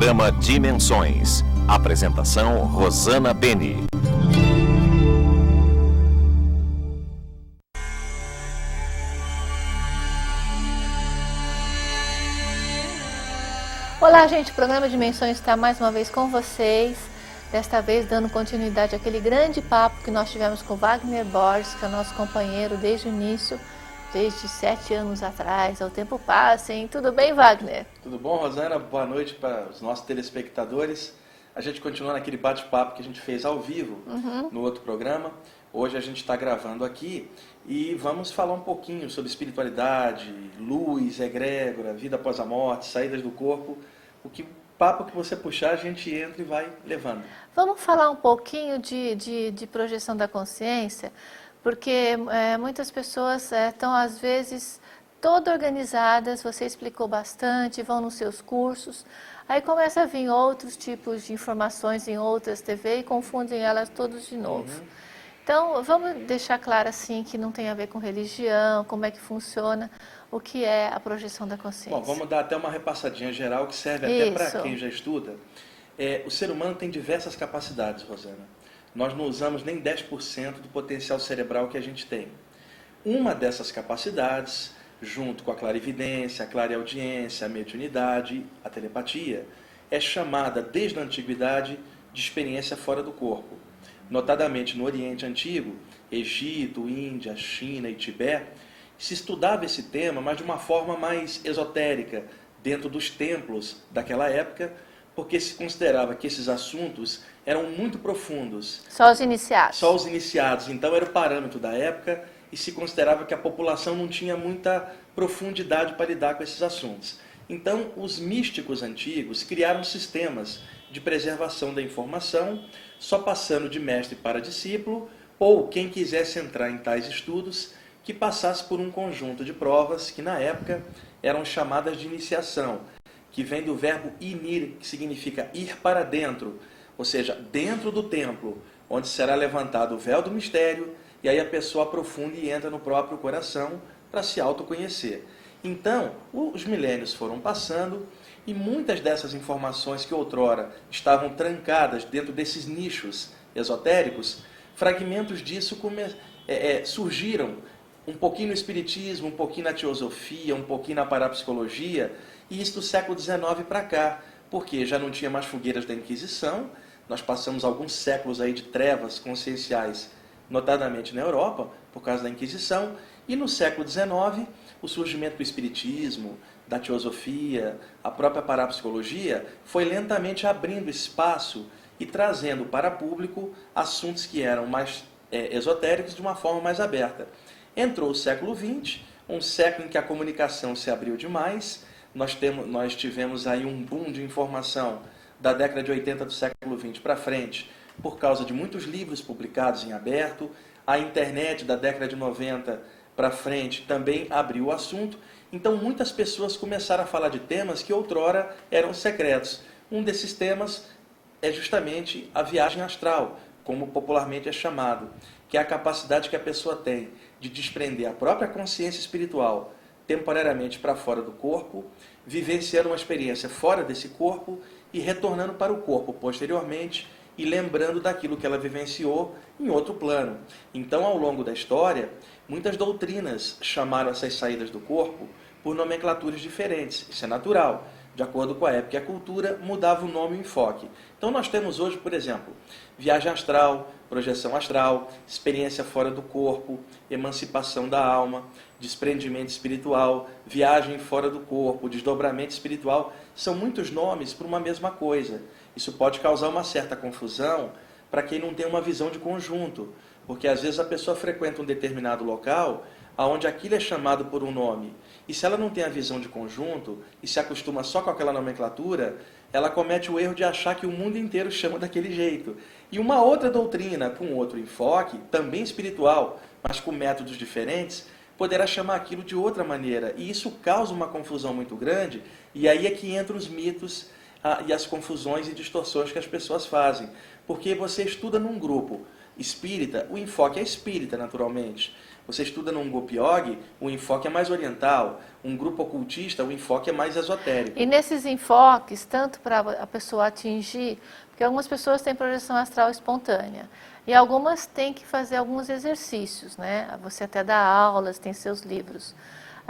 Programa Dimensões. Apresentação Rosana Beni. Olá, gente. O programa Dimensões está mais uma vez com vocês. Desta vez dando continuidade àquele grande papo que nós tivemos com Wagner Borges, que é nosso companheiro desde o início desde sete anos atrás. O tempo passa, hein? Tudo bem, Wagner? Tudo bom, Rosana? Boa noite para os nossos telespectadores. A gente continua naquele bate-papo que a gente fez ao vivo uhum. no outro programa. Hoje a gente está gravando aqui e vamos falar um pouquinho sobre espiritualidade, luz, egrégora, vida após a morte, saídas do corpo. O que papo que você puxar, a gente entra e vai levando. Vamos falar um pouquinho de, de, de projeção da consciência, porque é, muitas pessoas estão, é, às vezes, todas organizadas, você explicou bastante, vão nos seus cursos, aí começa a vir outros tipos de informações em outras TV e confundem elas todas de novo. Uhum. Então, vamos deixar claro assim que não tem a ver com religião, como é que funciona, o que é a projeção da consciência. Bom, vamos dar até uma repassadinha geral que serve Isso. até para quem já estuda. É, o ser humano tem diversas capacidades, Rosana nós não usamos nem 10% do potencial cerebral que a gente tem. Uma dessas capacidades, junto com a clarividência, a clareaudiência, a mediunidade, a telepatia, é chamada desde a antiguidade de experiência fora do corpo. Notadamente no Oriente Antigo, Egito, Índia, China e Tibete, se estudava esse tema, mas de uma forma mais esotérica, dentro dos templos daquela época, porque se considerava que esses assuntos eram muito profundos. Só os iniciados. Só os iniciados. Então era o parâmetro da época e se considerava que a população não tinha muita profundidade para lidar com esses assuntos. Então, os místicos antigos criaram sistemas de preservação da informação, só passando de mestre para discípulo, ou quem quisesse entrar em tais estudos, que passasse por um conjunto de provas que na época eram chamadas de iniciação, que vem do verbo inir, que significa ir para dentro, ou seja, dentro do templo, onde será levantado o véu do mistério, e aí a pessoa aprofunda e entra no próprio coração para se autoconhecer. Então, os milênios foram passando e muitas dessas informações que outrora estavam trancadas dentro desses nichos esotéricos, fragmentos disso é, é, surgiram um pouquinho no Espiritismo, um pouquinho na Teosofia, um pouquinho na Parapsicologia, e isso do século XIX para cá, porque já não tinha mais fogueiras da Inquisição, nós passamos alguns séculos aí de trevas conscienciais, notadamente na Europa, por causa da Inquisição, e no século XIX, o surgimento do Espiritismo, da Teosofia, a própria parapsicologia, foi lentamente abrindo espaço e trazendo para público assuntos que eram mais é, esotéricos de uma forma mais aberta. Entrou o século XX, um século em que a comunicação se abriu demais, nós, temos, nós tivemos aí um boom de informação da década de 80 do século 20 para frente, por causa de muitos livros publicados em aberto, a internet da década de 90 para frente também abriu o assunto, então muitas pessoas começaram a falar de temas que outrora eram secretos. Um desses temas é justamente a viagem astral, como popularmente é chamado, que é a capacidade que a pessoa tem de desprender a própria consciência espiritual temporariamente para fora do corpo, vivenciando uma experiência fora desse corpo e retornando para o corpo posteriormente e lembrando daquilo que ela vivenciou em outro plano. Então, ao longo da história, muitas doutrinas chamaram essas saídas do corpo por nomenclaturas diferentes. Isso é natural. De acordo com a época e a cultura, mudava o nome e o enfoque. Então, nós temos hoje, por exemplo, viagem astral, projeção astral, experiência fora do corpo, emancipação da alma, desprendimento espiritual, viagem fora do corpo, desdobramento espiritual, são muitos nomes para uma mesma coisa. Isso pode causar uma certa confusão para quem não tem uma visão de conjunto, porque às vezes a pessoa frequenta um determinado local onde aquilo é chamado por um nome, e se ela não tem a visão de conjunto e se acostuma só com aquela nomenclatura, ela comete o erro de achar que o mundo inteiro chama daquele jeito. E uma outra doutrina, com outro enfoque, também espiritual, mas com métodos diferentes, poderá chamar aquilo de outra maneira. E isso causa uma confusão muito grande, e aí é que entram os mitos ah, e as confusões e distorções que as pessoas fazem. Porque você estuda num grupo espírita, o enfoque é espírita, naturalmente. Você estuda num yogi, o enfoque é mais oriental. Um grupo ocultista, o enfoque é mais esotérico. E nesses enfoques, tanto para a pessoa atingir, porque algumas pessoas têm projeção astral espontânea, e algumas têm que fazer alguns exercícios, né? Você até dá aulas, tem seus livros.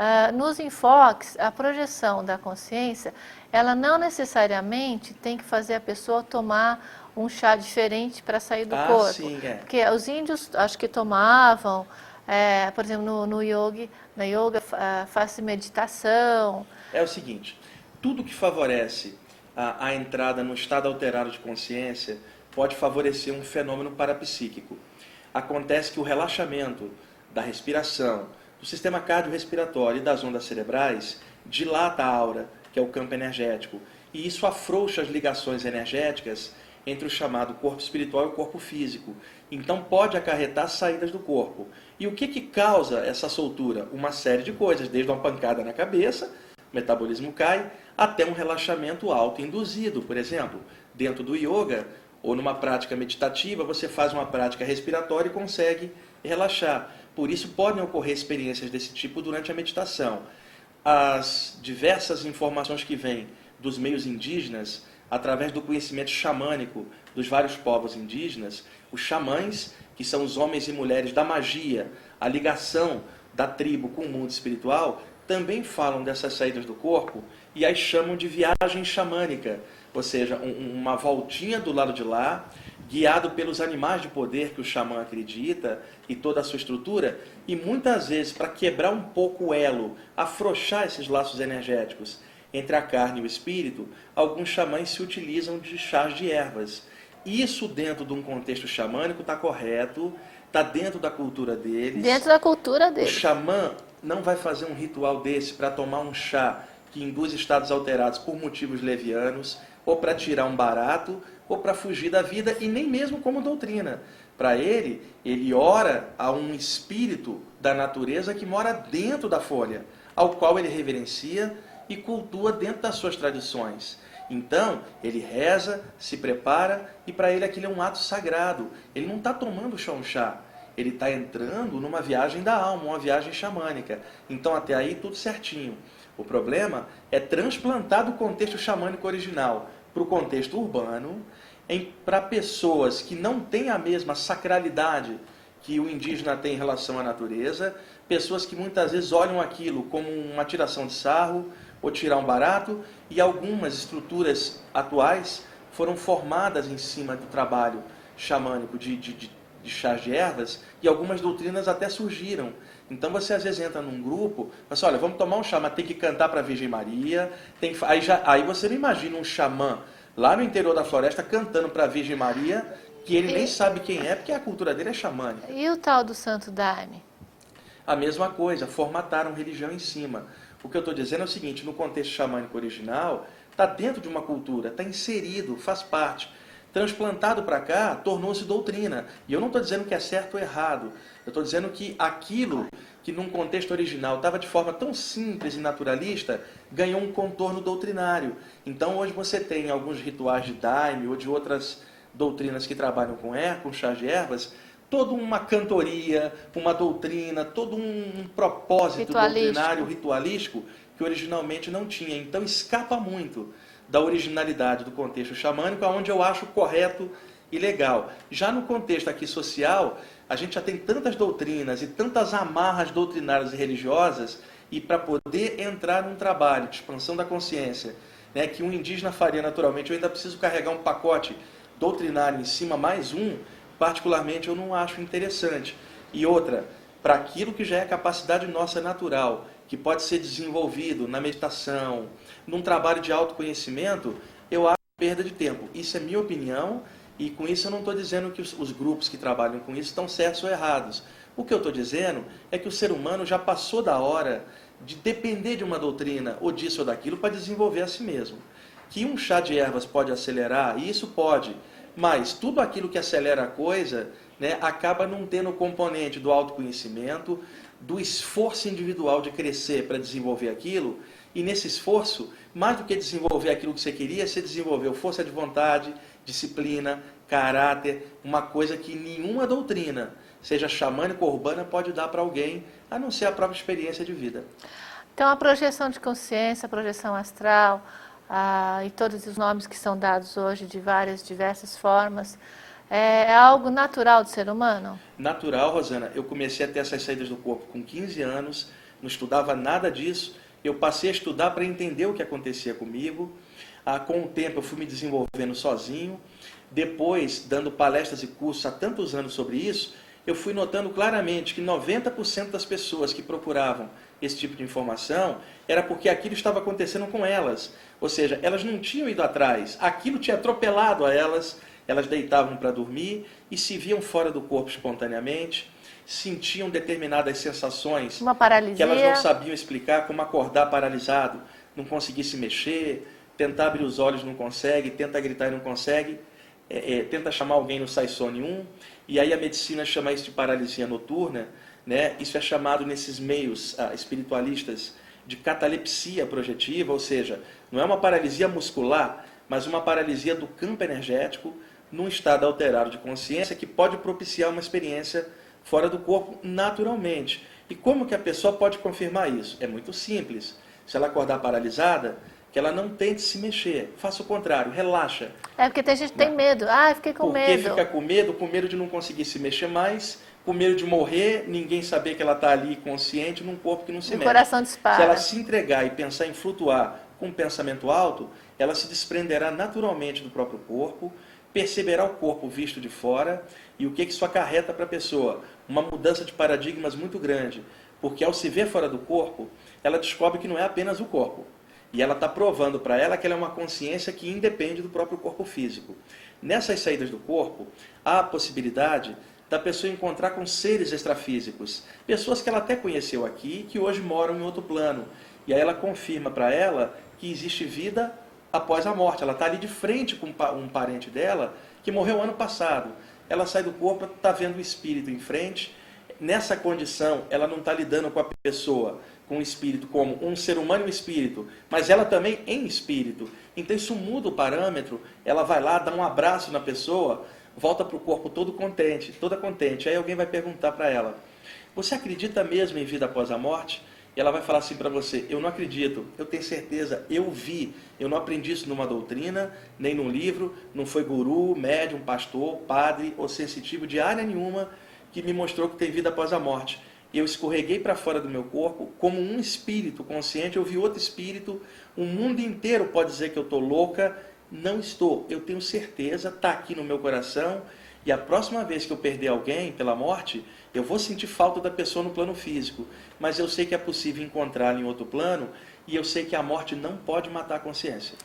Uh, nos enfoques, a projeção da consciência, ela não necessariamente tem que fazer a pessoa tomar um chá diferente para sair do ah, corpo. Sim, é. Porque os índios, acho que tomavam, é, por exemplo, no, no yoga, na yoga uh, faz meditação. É o seguinte, tudo que favorece a, a entrada no estado alterado de consciência pode favorecer um fenômeno parapsíquico. Acontece que o relaxamento da respiração, do sistema cardiorrespiratório e das ondas cerebrais dilata a aura, que é o campo energético, e isso afrouxa as ligações energéticas entre o chamado corpo espiritual e o corpo físico. Então pode acarretar saídas do corpo. E o que, que causa essa soltura? Uma série de coisas, desde uma pancada na cabeça, o metabolismo cai, até um relaxamento auto-induzido. Por exemplo, dentro do yoga ou numa prática meditativa, você faz uma prática respiratória e consegue relaxar. Por isso podem ocorrer experiências desse tipo durante a meditação. As diversas informações que vêm dos meios indígenas através do conhecimento xamânico dos vários povos indígenas, os xamãs, que são os homens e mulheres da magia, a ligação da tribo com o mundo espiritual, também falam dessas saídas do corpo e as chamam de viagem xamânica, ou seja, um, uma voltinha do lado de lá, guiado pelos animais de poder que o xamã acredita e toda a sua estrutura, e muitas vezes para quebrar um pouco o elo, afrouxar esses laços energéticos entre a carne e o espírito, alguns xamãs se utilizam de chás de ervas. Isso dentro de um contexto xamânico está correto, está dentro da cultura deles. Dentro da cultura deles. O xamã não vai fazer um ritual desse para tomar um chá que induz estados alterados por motivos levianos, ou para tirar um barato, ou para fugir da vida, e nem mesmo como doutrina. Para ele, ele ora a um espírito da natureza que mora dentro da folha, ao qual ele reverencia e cultua dentro das suas tradições. Então, ele reza, se prepara e para ele aquilo é um ato sagrado. Ele não está tomando um chá, ele está entrando numa viagem da alma, uma viagem xamânica. Então, até aí, tudo certinho. O problema é transplantar do contexto xamânico original para o contexto urbano, para pessoas que não têm a mesma sacralidade que o indígena tem em relação à natureza, pessoas que muitas vezes olham aquilo como uma tiração de sarro, ou tirar um barato, e algumas estruturas atuais foram formadas em cima do trabalho xamânico de, de, de, de chás de ervas, e algumas doutrinas até surgiram. Então você às vezes entra num grupo, mas olha, vamos tomar um chá, mas tem que cantar para a Virgem Maria, tem aí, já, aí você não imagina um xamã lá no interior da floresta cantando para a Virgem Maria, que ele e... nem sabe quem é, porque a cultura dele é xamânica. E o tal do Santo Daime? A mesma coisa, formataram religião em cima. O que eu estou dizendo é o seguinte: no contexto xamânico original, está dentro de uma cultura, está inserido, faz parte. Transplantado para cá, tornou-se doutrina. E eu não estou dizendo que é certo ou errado. Eu estou dizendo que aquilo que num contexto original estava de forma tão simples e naturalista, ganhou um contorno doutrinário. Então hoje você tem alguns rituais de daime ou de outras doutrinas que trabalham com er, com chá de ervas, toda uma cantoria, uma doutrina, todo um propósito doutrinário, ritualístico, que originalmente não tinha. Então escapa muito da originalidade do contexto xamânico, aonde eu acho correto e legal. Já no contexto aqui social, a gente já tem tantas doutrinas e tantas amarras doutrinárias e religiosas, e para poder entrar num trabalho de expansão da consciência, né, que um indígena faria naturalmente, eu ainda preciso carregar um pacote doutrinário em cima, mais um, particularmente eu não acho interessante. E outra, para aquilo que já é capacidade nossa natural, que pode ser desenvolvido na meditação, num trabalho de autoconhecimento, eu acho perda de tempo. Isso é minha opinião e com isso eu não estou dizendo que os, os, grupos que trabalham com isso estão certos ou errados. O que eu estou dizendo é que o ser humano já passou da hora de depender de uma doutrina ou disso ou daquilo para desenvolver a si mesmo. Que um chá de ervas pode acelerar, e isso pode, mas tudo aquilo que acelera a coisa né, acaba não tendo o componente do autoconhecimento, do esforço individual de crescer para desenvolver aquilo, e nesse esforço, mais do que desenvolver aquilo que você queria, você desenvolveu força de vontade, disciplina, caráter, uma coisa que nenhuma doutrina seja xamânica ou urbana, pode dar para alguém, a não ser a própria experiência de vida. Então, a projeção de consciência, a projeção astral, ah, e todos os nomes que são dados hoje de várias, diversas formas, é, é algo natural do ser humano? Natural, Rosana. Eu comecei a ter essas saídas do corpo com 15 anos, não estudava nada disso. Eu passei a estudar para entender o que acontecia comigo. Ah, com o tempo, eu fui me desenvolvendo sozinho. Depois, dando palestras e cursos há tantos anos sobre isso, eu fui notando claramente que 90% das pessoas que procuravam esse tipo de informação era porque aquilo estava acontecendo com elas. Ou seja, elas não tinham ido atrás, aquilo tinha atropelado a elas, elas deitavam para dormir e se viam fora do corpo espontaneamente, sentiam determinadas sensações que elas não sabiam explicar, como acordar paralisado, não conseguir se mexer, tentar abrir os olhos não consegue, tenta gritar e não consegue, é, é, tenta chamar alguém não sai som nenhum, e aí a medicina chama isso de paralisia noturna, né? Isso é chamado nesses meios ah, espiritualistas de catalepsia projetiva, ou seja, não é uma paralisia muscular, mas uma paralisia do campo energético num estado alterado de consciência que pode propiciar uma experiência fora do corpo naturalmente. E como que a pessoa pode confirmar isso? É muito simples. Se ela acordar paralisada, que ela não tente se mexer. Faça o contrário, relaxa. É porque tem gente que tem medo. Ah, fiquei com porque medo. Porque fica com medo, com medo de não conseguir se mexer mais, com medo de morrer, ninguém saber que ela está ali consciente num corpo que não se o mexe. Coração dispara. Se ela se entregar e pensar em flutuar com um pensamento alto, ela se desprenderá naturalmente do próprio corpo, perceberá o corpo visto de fora e o que isso acarreta para a pessoa? Uma mudança de paradigmas muito grande, porque ao se ver fora do corpo, ela descobre que não é apenas o corpo. E ela está provando para ela que ela é uma consciência que independe do próprio corpo físico. Nessas saídas do corpo, há a possibilidade da pessoa encontrar com seres extrafísicos, pessoas que ela até conheceu aqui, que hoje moram em outro plano. E aí ela confirma para ela que existe vida após a morte. Ela está ali de frente com um parente dela que morreu ano passado. Ela sai do corpo, está vendo o espírito em frente. Nessa condição, ela não está lidando com a pessoa, com o espírito, como um ser humano em espírito, mas ela também em espírito. Então isso muda o parâmetro. Ela vai lá, dá um abraço na pessoa volta para o corpo todo contente, toda contente. Aí alguém vai perguntar para ela: Você acredita mesmo em vida após a morte? E ela vai falar assim para você: Eu não acredito, eu tenho certeza, eu vi, eu não aprendi isso numa doutrina, nem num livro, não foi guru, médium, pastor, padre ou sensitivo de área nenhuma que me mostrou que tem vida após a morte. Eu escorreguei para fora do meu corpo como um espírito consciente, eu vi outro espírito, o mundo inteiro pode dizer que eu estou louca, não estou. Eu tenho certeza, está aqui no meu coração. E a próxima vez que eu perder alguém pela morte, eu vou sentir falta da pessoa no plano físico. Mas eu sei que é possível encontrá-la em outro plano e eu sei que a morte não pode matar a consciência.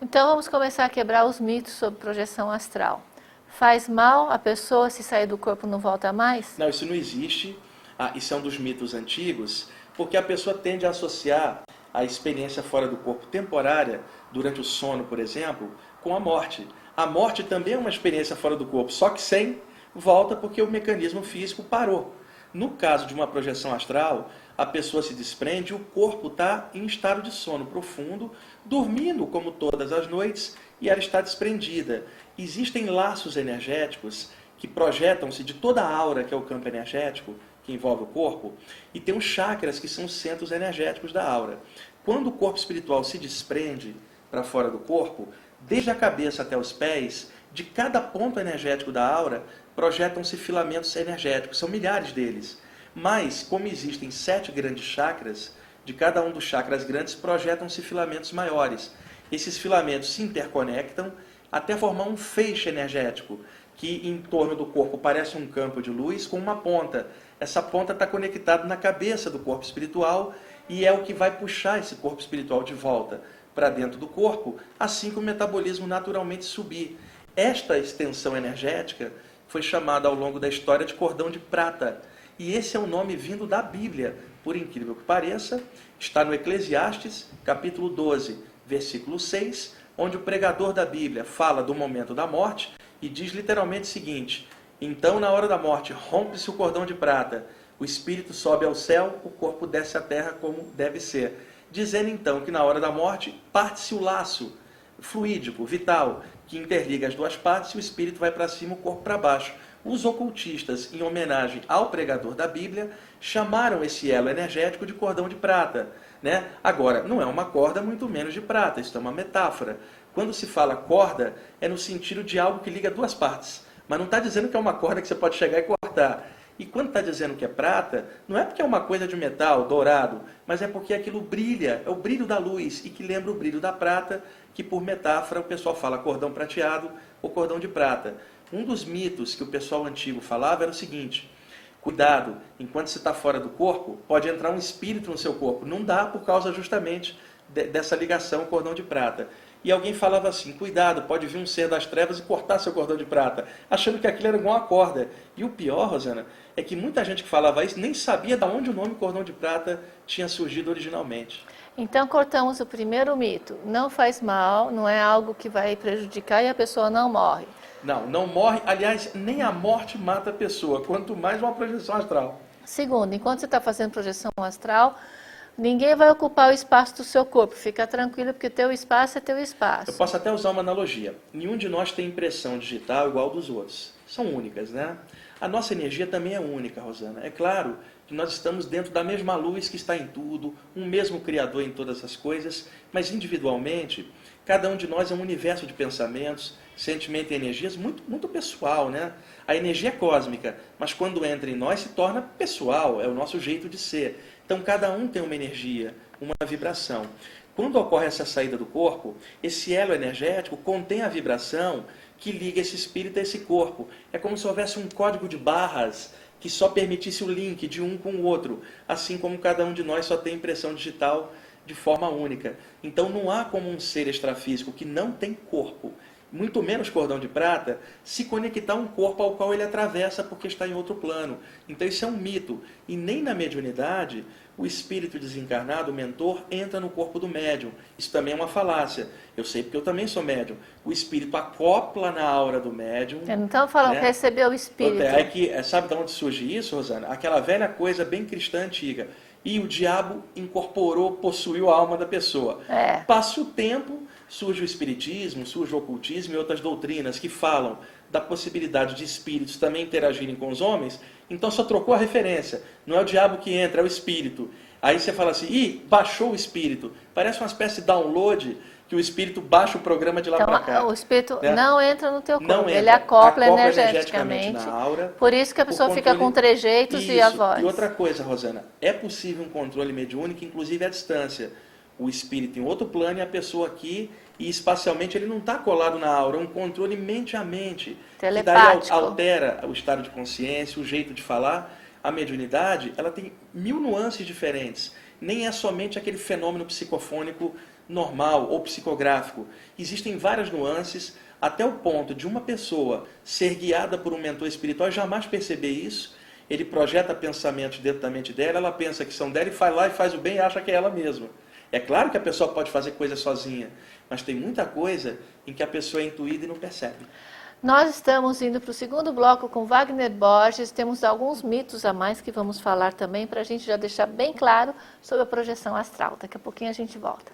Então vamos começar a quebrar os mitos sobre projeção astral. Faz mal a pessoa se sair do corpo não volta mais? Não, isso não existe. Ah, isso é um dos mitos antigos, porque a pessoa tende a associar a experiência fora do corpo temporária, durante o sono, por exemplo, com a morte. A morte também é uma experiência fora do corpo, só que sem volta porque o mecanismo físico parou. No caso de uma projeção astral, a pessoa se desprende e o corpo está em estado de sono profundo, dormindo como todas as noites, e ela está desprendida. Existem laços energéticos que projetam-se de toda a aura que é o campo energético, que envolve o corpo, e tem os chakras, que são os centros energéticos da aura. Quando o corpo espiritual se desprende para fora do corpo, desde a cabeça até os pés, de cada ponto energético da aura, projetam-se filamentos energéticos, são milhares deles. Mas, como existem sete grandes chakras, de cada um dos chakras grandes projetam-se filamentos maiores. Esses filamentos se interconectam até formar um feixe energético, que em torno do corpo parece um campo de luz com uma ponta. Essa ponta está conectada na cabeça do corpo espiritual e é o que vai puxar esse corpo espiritual de volta para dentro do corpo, assim que o metabolismo naturalmente subir. Esta extensão energética foi chamada ao longo da história de cordão de prata. E esse é um nome vindo da Bíblia, por incrível que pareça, está no Eclesiastes, capítulo 12, versículo 6, onde o pregador da Bíblia fala do momento da morte e diz literalmente o seguinte: Então, na hora da morte, rompe-se o cordão de prata, o espírito sobe ao céu, o corpo desce à terra como deve ser. Dizendo então que na hora da morte parte-se o laço fluídico, vital, que interliga as duas partes e o espírito vai para cima, o corpo para baixo. Os ocultistas, em homenagem ao pregador da Bíblia, chamaram esse elo energético de cordão de prata. Né? Agora, não é uma corda, muito menos de prata, isso é uma metáfora. Quando se fala corda, é no sentido de algo que liga duas partes. Mas não está dizendo que é uma corda que você pode chegar e cortar. E quando está dizendo que é prata, não é porque é uma coisa de metal, dourado, mas é porque aquilo brilha, é o brilho da luz e que lembra o brilho da prata, que por metáfora o pessoal fala cordão prateado ou cordão de prata. Um dos mitos que o pessoal antigo falava era o seguinte: cuidado, enquanto você está fora do corpo, pode entrar um espírito no seu corpo. Não dá por causa justamente de, dessa ligação cordão de prata. E alguém falava assim: cuidado, pode vir um ser das trevas e cortar seu cordão de prata, achando que aquilo era igual uma corda. E o pior, Rosana, é que muita gente que falava isso nem sabia de onde o nome cordão de prata tinha surgido originalmente. Então cortamos o primeiro mito: não faz mal, não é algo que vai prejudicar e a pessoa não morre. Não, não morre. Aliás, nem a morte mata a pessoa, quanto mais uma projeção astral. Segundo, enquanto você está fazendo projeção astral, Ninguém vai ocupar o espaço do seu corpo. Fica tranquilo, porque teu espaço é teu espaço. Eu posso até usar uma analogia. Nenhum de nós tem impressão digital igual dos outros. São únicas, né? A nossa energia também é única, Rosana. É claro que nós estamos dentro da mesma luz que está em tudo, um mesmo Criador em todas as coisas, mas individualmente, cada um de nós é um universo de pensamentos, sentimentos e energias muito, muito pessoal, né? A energia é cósmica, mas quando entra em nós se torna pessoal, é o nosso jeito de ser. Então, cada um tem uma energia, uma vibração. Quando ocorre essa saída do corpo, esse elo energético contém a vibração que liga esse espírito a esse corpo. É como se houvesse um código de barras que só permitisse o link de um com o outro, assim como cada um de nós só tem impressão digital de forma única. Então não há como um ser extrafísico que não tem corpo, muito menos cordão de prata, se conectar a um corpo ao qual ele atravessa porque está em outro plano. Então isso é um mito. E nem na mediunidade o espírito desencarnado, o mentor, entra no corpo do médium. Isso também é uma falácia. Eu sei porque eu também sou médium. O espírito acopla na aura do médium. Então fala, né? recebeu o espírito. É que, é, sabe de onde surge isso, Rosana? Aquela velha coisa bem cristã antiga. E o diabo incorporou, possuiu a alma da pessoa. É. Passa o tempo, surge o espiritismo, surge o ocultismo e outras doutrinas que falam da possibilidade de espíritos também interagirem com os homens, então só trocou a referência. Não é o diabo que entra, é o espírito. Aí você fala assim, ih, baixou o espírito. Parece uma espécie de download que o espírito baixa o programa de lá então, para cá. O espírito né? não entra no teu corpo, não ele acopla, acopla energeticamente. energeticamente na aura. Por isso que a pessoa controle... fica com trejeitos isso. e a voz. E outra coisa, Rosana, é possível um controle mediúnico, inclusive à distância. O espírito em outro plano e a pessoa aqui e espacialmente ele não está colado na aura, é um controle mente a mente. Telepático. Que daí altera o estado de consciência, o jeito de falar. A mediunidade, ela tem mil nuances diferentes. Nem é somente aquele fenômeno psicofônico normal ou psicográfico. Existem várias nuances, até o ponto de uma pessoa ser guiada por um mentor espiritual e jamais perceber isso. Ele projeta pensamentos dentro da mente dela, ela pensa que são dela e vai lá e faz o bem e acha que é ela mesma. É claro que a pessoa pode fazer coisas sozinha, mas tem muita coisa em que a pessoa é intuída e não percebe. Nós estamos indo para o segundo bloco com Wagner Borges. Temos alguns mitos a mais que vamos falar também para a gente já deixar bem claro sobre a projeção astral. Daqui a pouquinho a gente volta.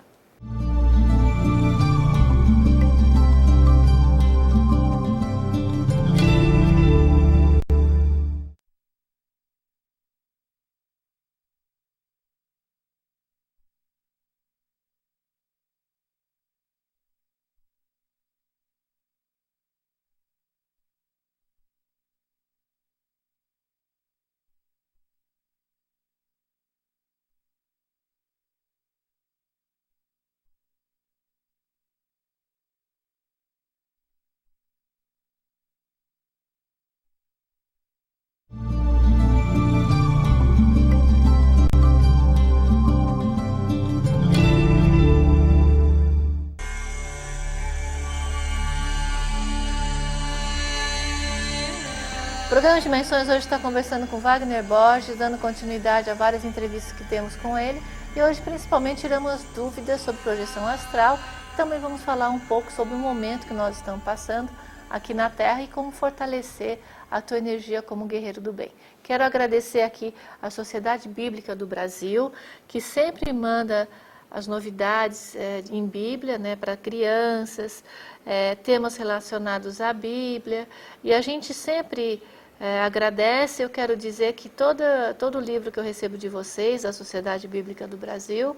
Programa Dimensões hoje está conversando com Wagner Borges, dando continuidade a várias entrevistas que temos com ele. E hoje, principalmente, tiramos dúvidas sobre projeção astral. Também vamos falar um pouco sobre o momento que nós estamos passando aqui na Terra e como fortalecer a tua energia como guerreiro do bem. Quero agradecer aqui à Sociedade Bíblica do Brasil, que sempre manda as novidades é, em Bíblia né, para crianças, é, temas relacionados à Bíblia. E a gente sempre é, agradece. Eu quero dizer que toda, todo livro que eu recebo de vocês, a Sociedade Bíblica do Brasil,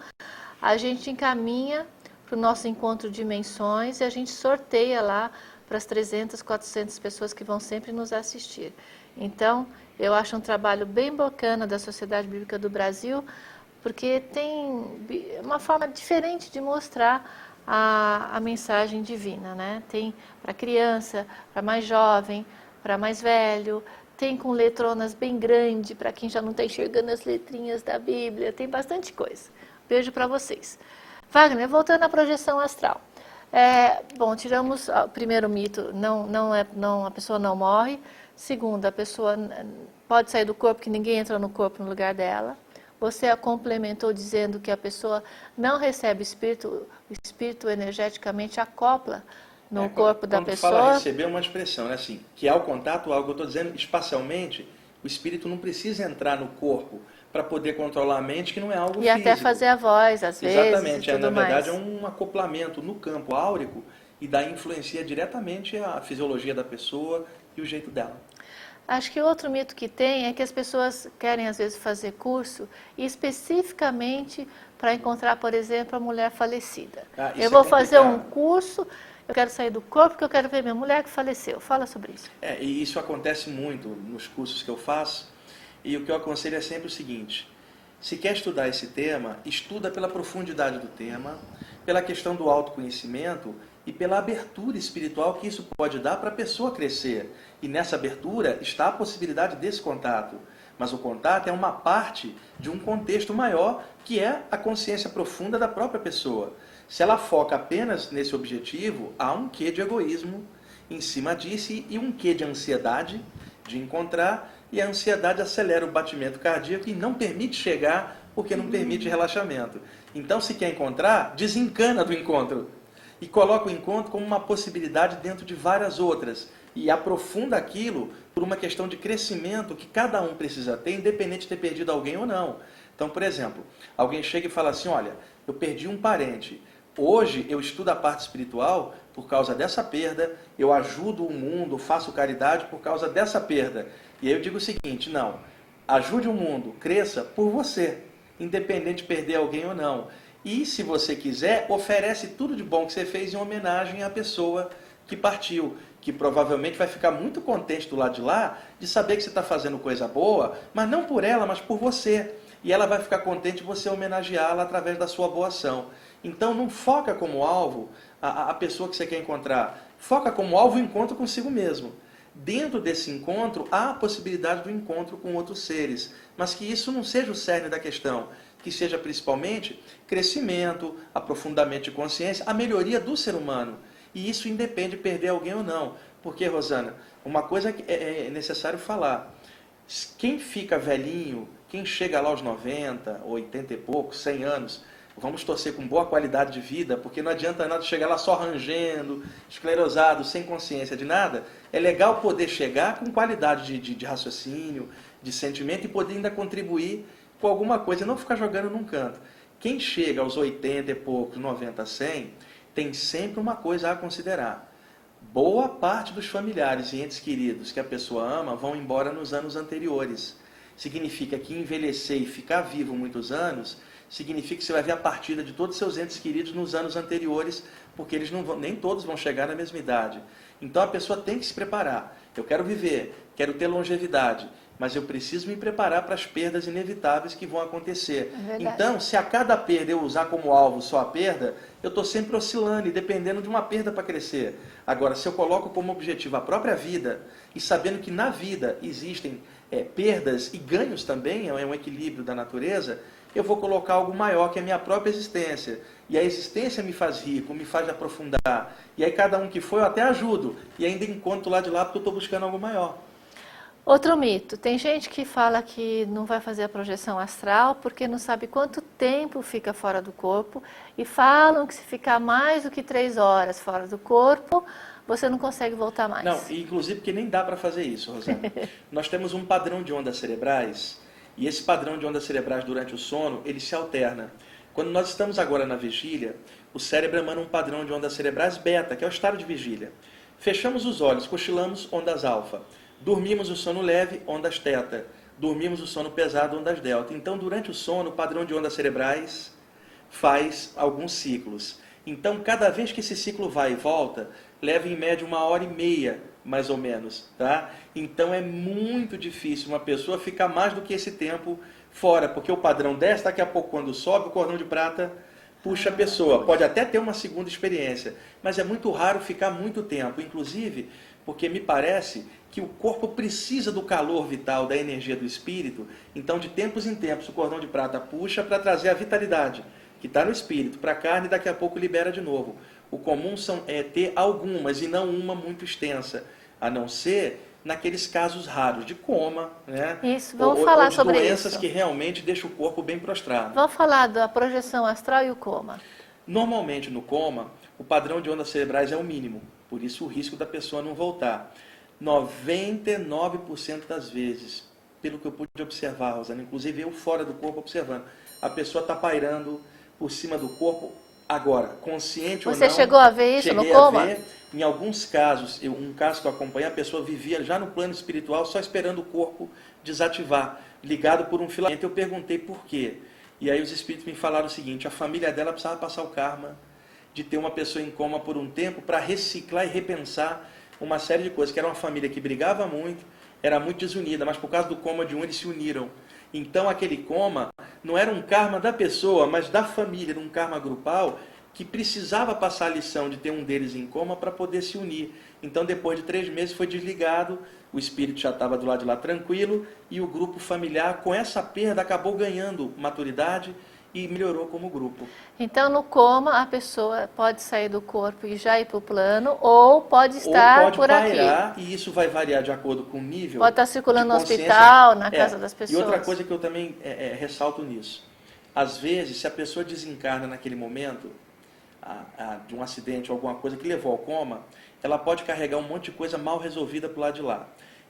a gente encaminha para o nosso encontro de dimensões e a gente sorteia lá para as 300, 400 pessoas que vão sempre nos assistir. Então, eu acho um trabalho bem bacana da Sociedade Bíblica do Brasil, porque tem uma forma diferente de mostrar a, a mensagem divina, né? Tem para criança, para mais jovem, para mais velho, tem com letronas bem grande para quem já não está enxergando as letrinhas da Bíblia, tem bastante coisa. Beijo para vocês. Wagner, voltando à projeção astral. É, bom, tiramos o primeiro mito, não, não é, não, a pessoa não morre. Segundo, a pessoa pode sair do corpo, que ninguém entra no corpo no lugar dela. Você a complementou dizendo que a pessoa não recebe espírito, o espírito energeticamente acopla no é, corpo quando, da quando pessoa. Fala receber uma expressão, né? assim, que ao contato, algo eu estou dizendo espacialmente, o espírito não precisa entrar no corpo para poder controlar a mente, que não é algo e físico. até fazer a voz, às vezes. Exatamente, é, na mais. verdade é um acoplamento no campo áurico e daí influencia diretamente a fisiologia da pessoa e o jeito dela. Acho que outro mito que tem é que as pessoas querem às vezes fazer curso especificamente para encontrar, por exemplo, a mulher falecida. Ah, eu é vou é fazer um curso, eu quero sair do corpo porque eu quero ver minha mulher que faleceu. Fala sobre isso. É, e isso acontece muito nos cursos que eu faço. E o que eu aconselho é sempre o seguinte: se quer estudar esse tema, estuda pela profundidade do tema, pela questão do autoconhecimento e pela abertura espiritual que isso pode dar para a pessoa crescer. E nessa abertura está a possibilidade desse contato. Mas o contato é uma parte de um contexto maior que é a consciência profunda da própria pessoa. Se ela foca apenas nesse objetivo, há um quê de egoísmo em cima disso e um quê de ansiedade de encontrar, e a ansiedade acelera o batimento cardíaco e não permite chegar porque não permite relaxamento. Então, se quer encontrar, desencana do encontro e coloca o encontro como uma possibilidade dentro de várias outras e aprofunda aquilo por uma questão de crescimento que cada um precisa ter, independente de ter perdido alguém ou não. Então, por exemplo, alguém chega e fala assim: Olha, eu perdi um parente. Hoje eu estudo a parte espiritual por causa dessa perda, eu ajudo o mundo, faço caridade por causa dessa perda. E aí eu digo o seguinte: não, ajude o mundo, cresça por você, independente de perder alguém ou não. E, se você quiser, oferece tudo de bom que você fez em homenagem à pessoa que partiu, que provavelmente vai ficar muito contente do lado de lá de saber que você está fazendo coisa boa, mas não por ela, mas por você. E ela vai ficar contente de você homenageá-la através da sua boa ação. Então, não foca como alvo a, a pessoa que você quer encontrar. Foca como alvo o encontro consigo mesmo. Dentro desse encontro, há a possibilidade do encontro com outros seres, mas que isso não seja o cerne da questão que seja principalmente crescimento, aprofundamento de consciência, a melhoria do ser humano. E isso independe de perder alguém ou não. Porque, Rosana, uma coisa que é, é necessário falar. Quem fica velhinho, quem chega lá aos 90, 80 e poucos, 100 anos, vamos torcer com boa qualidade de vida, porque não adianta nada chegar lá só rangendo, esclerosado, sem consciência de nada. É legal poder chegar com qualidade de, de, de raciocínio, de sentimento e poder ainda contribuir com alguma coisa, não ficar jogando num canto. Quem chega aos 80 e poucos, 90, 100, tem sempre uma coisa a considerar. Boa parte dos familiares e entes queridos que a pessoa ama vão embora nos anos anteriores. Significa que envelhecer e ficar vivo muitos anos significa que você vai ver a partida de todos os seus entes queridos nos anos anteriores, porque eles não vão, nem todos vão chegar na mesma idade. Então a pessoa tem que se preparar. Eu quero viver, quero ter longevidade, mas eu preciso me preparar para as perdas inevitáveis que vão acontecer. É então, se a cada perda eu usar como alvo só a perda, eu estou sempre oscilando e dependendo de uma perda para crescer. Agora, se eu coloco como objetivo a própria vida e sabendo que na vida existem é, perdas e ganhos também, é um equilíbrio da natureza, eu vou colocar algo maior que a minha própria existência. E a existência me faz rico, me faz aprofundar. E aí cada um que foi eu até ajudo. E ainda encontro lá de lá porque eu estou buscando algo maior. Outro mito, tem gente que fala que não vai fazer a projeção astral porque não sabe quanto tempo fica fora do corpo e falam que se ficar mais do que três horas fora do corpo, você não consegue voltar mais. Não, inclusive porque nem dá para fazer isso, Rosana. Nós temos um padrão de ondas cerebrais e esse padrão de ondas cerebrais durante o sono, ele se alterna. Quando nós estamos agora na vigília, o cérebro emana um padrão de ondas cerebrais beta, que é o estado de vigília. Fechamos os olhos, cochilamos ondas alfa. Dormimos o sono leve, ondas teta. Dormimos o sono pesado, ondas delta. Então, durante o sono, o padrão de ondas cerebrais faz alguns ciclos. Então, cada vez que esse ciclo vai e volta, leva em média uma hora e meia, mais ou menos, tá? Então é muito difícil uma pessoa ficar mais do que esse tempo fora, porque o padrão desce, daqui a pouco quando sobe o cordão de prata puxa a pessoa. Pode até ter uma segunda experiência, mas é muito raro ficar muito tempo, inclusive porque me parece que o corpo precisa do calor vital, da energia do espírito, então de tempos em tempos o cordão de prata puxa para trazer a vitalidade que está no espírito para a carne e daqui a pouco libera de novo. O comum são, é ter algumas e não uma muito extensa, a não ser naqueles casos raros de coma, né? Isso, vamos ou, falar ou de sobre doenças isso. que realmente deixam o corpo bem prostrado. Vamos falar da projeção astral e o coma. Normalmente no coma, o padrão de ondas cerebrais é o mínimo, por isso o risco da pessoa não voltar. 99% das vezes, pelo que eu pude observar, Rosana, inclusive eu fora do corpo observando, a pessoa está pairando por cima do corpo agora, consciente ou Você não. chegou a ver isso no coma? Ver, em alguns casos, eu- um caso que eu acompanhei, a pessoa vivia já no plano espiritual, só esperando o corpo desativar, ligado por um filamento. Eu perguntei por quê. E aí os espíritos me falaram o seguinte: a família dela precisava passar o karma de ter uma pessoa em coma por um tempo para reciclar e repensar uma série de coisas. Que era uma família que brigava muito, era muito desunida, mas por causa do coma de um eles se uniram. Então aquele coma não era um karma da pessoa, mas da família, era um karma grupal que precisava passar a lição de ter um deles em coma para poder se unir. Então depois de três meses foi desligado, o espírito já estava do lado de lá tranquilo e o grupo familiar com essa perda acabou ganhando maturidade e melhorou como grupo. Então, no coma, a pessoa pode sair do corpo e já ir para o plano, ou pode estar Ou pode por aqui. pairar, e isso vai variar de acordo com o nível. Pode estar circulando no hospital, na É, casa das pessoas. E outra coisa que eu também é, é, ressalto nisso. Às vezes, se a pessoa desencarna naquele momento, a- a- de um acidente ou alguma coisa que levou ao coma, ela pode carregar um monte de coisa mal resolvida para o lado de lá.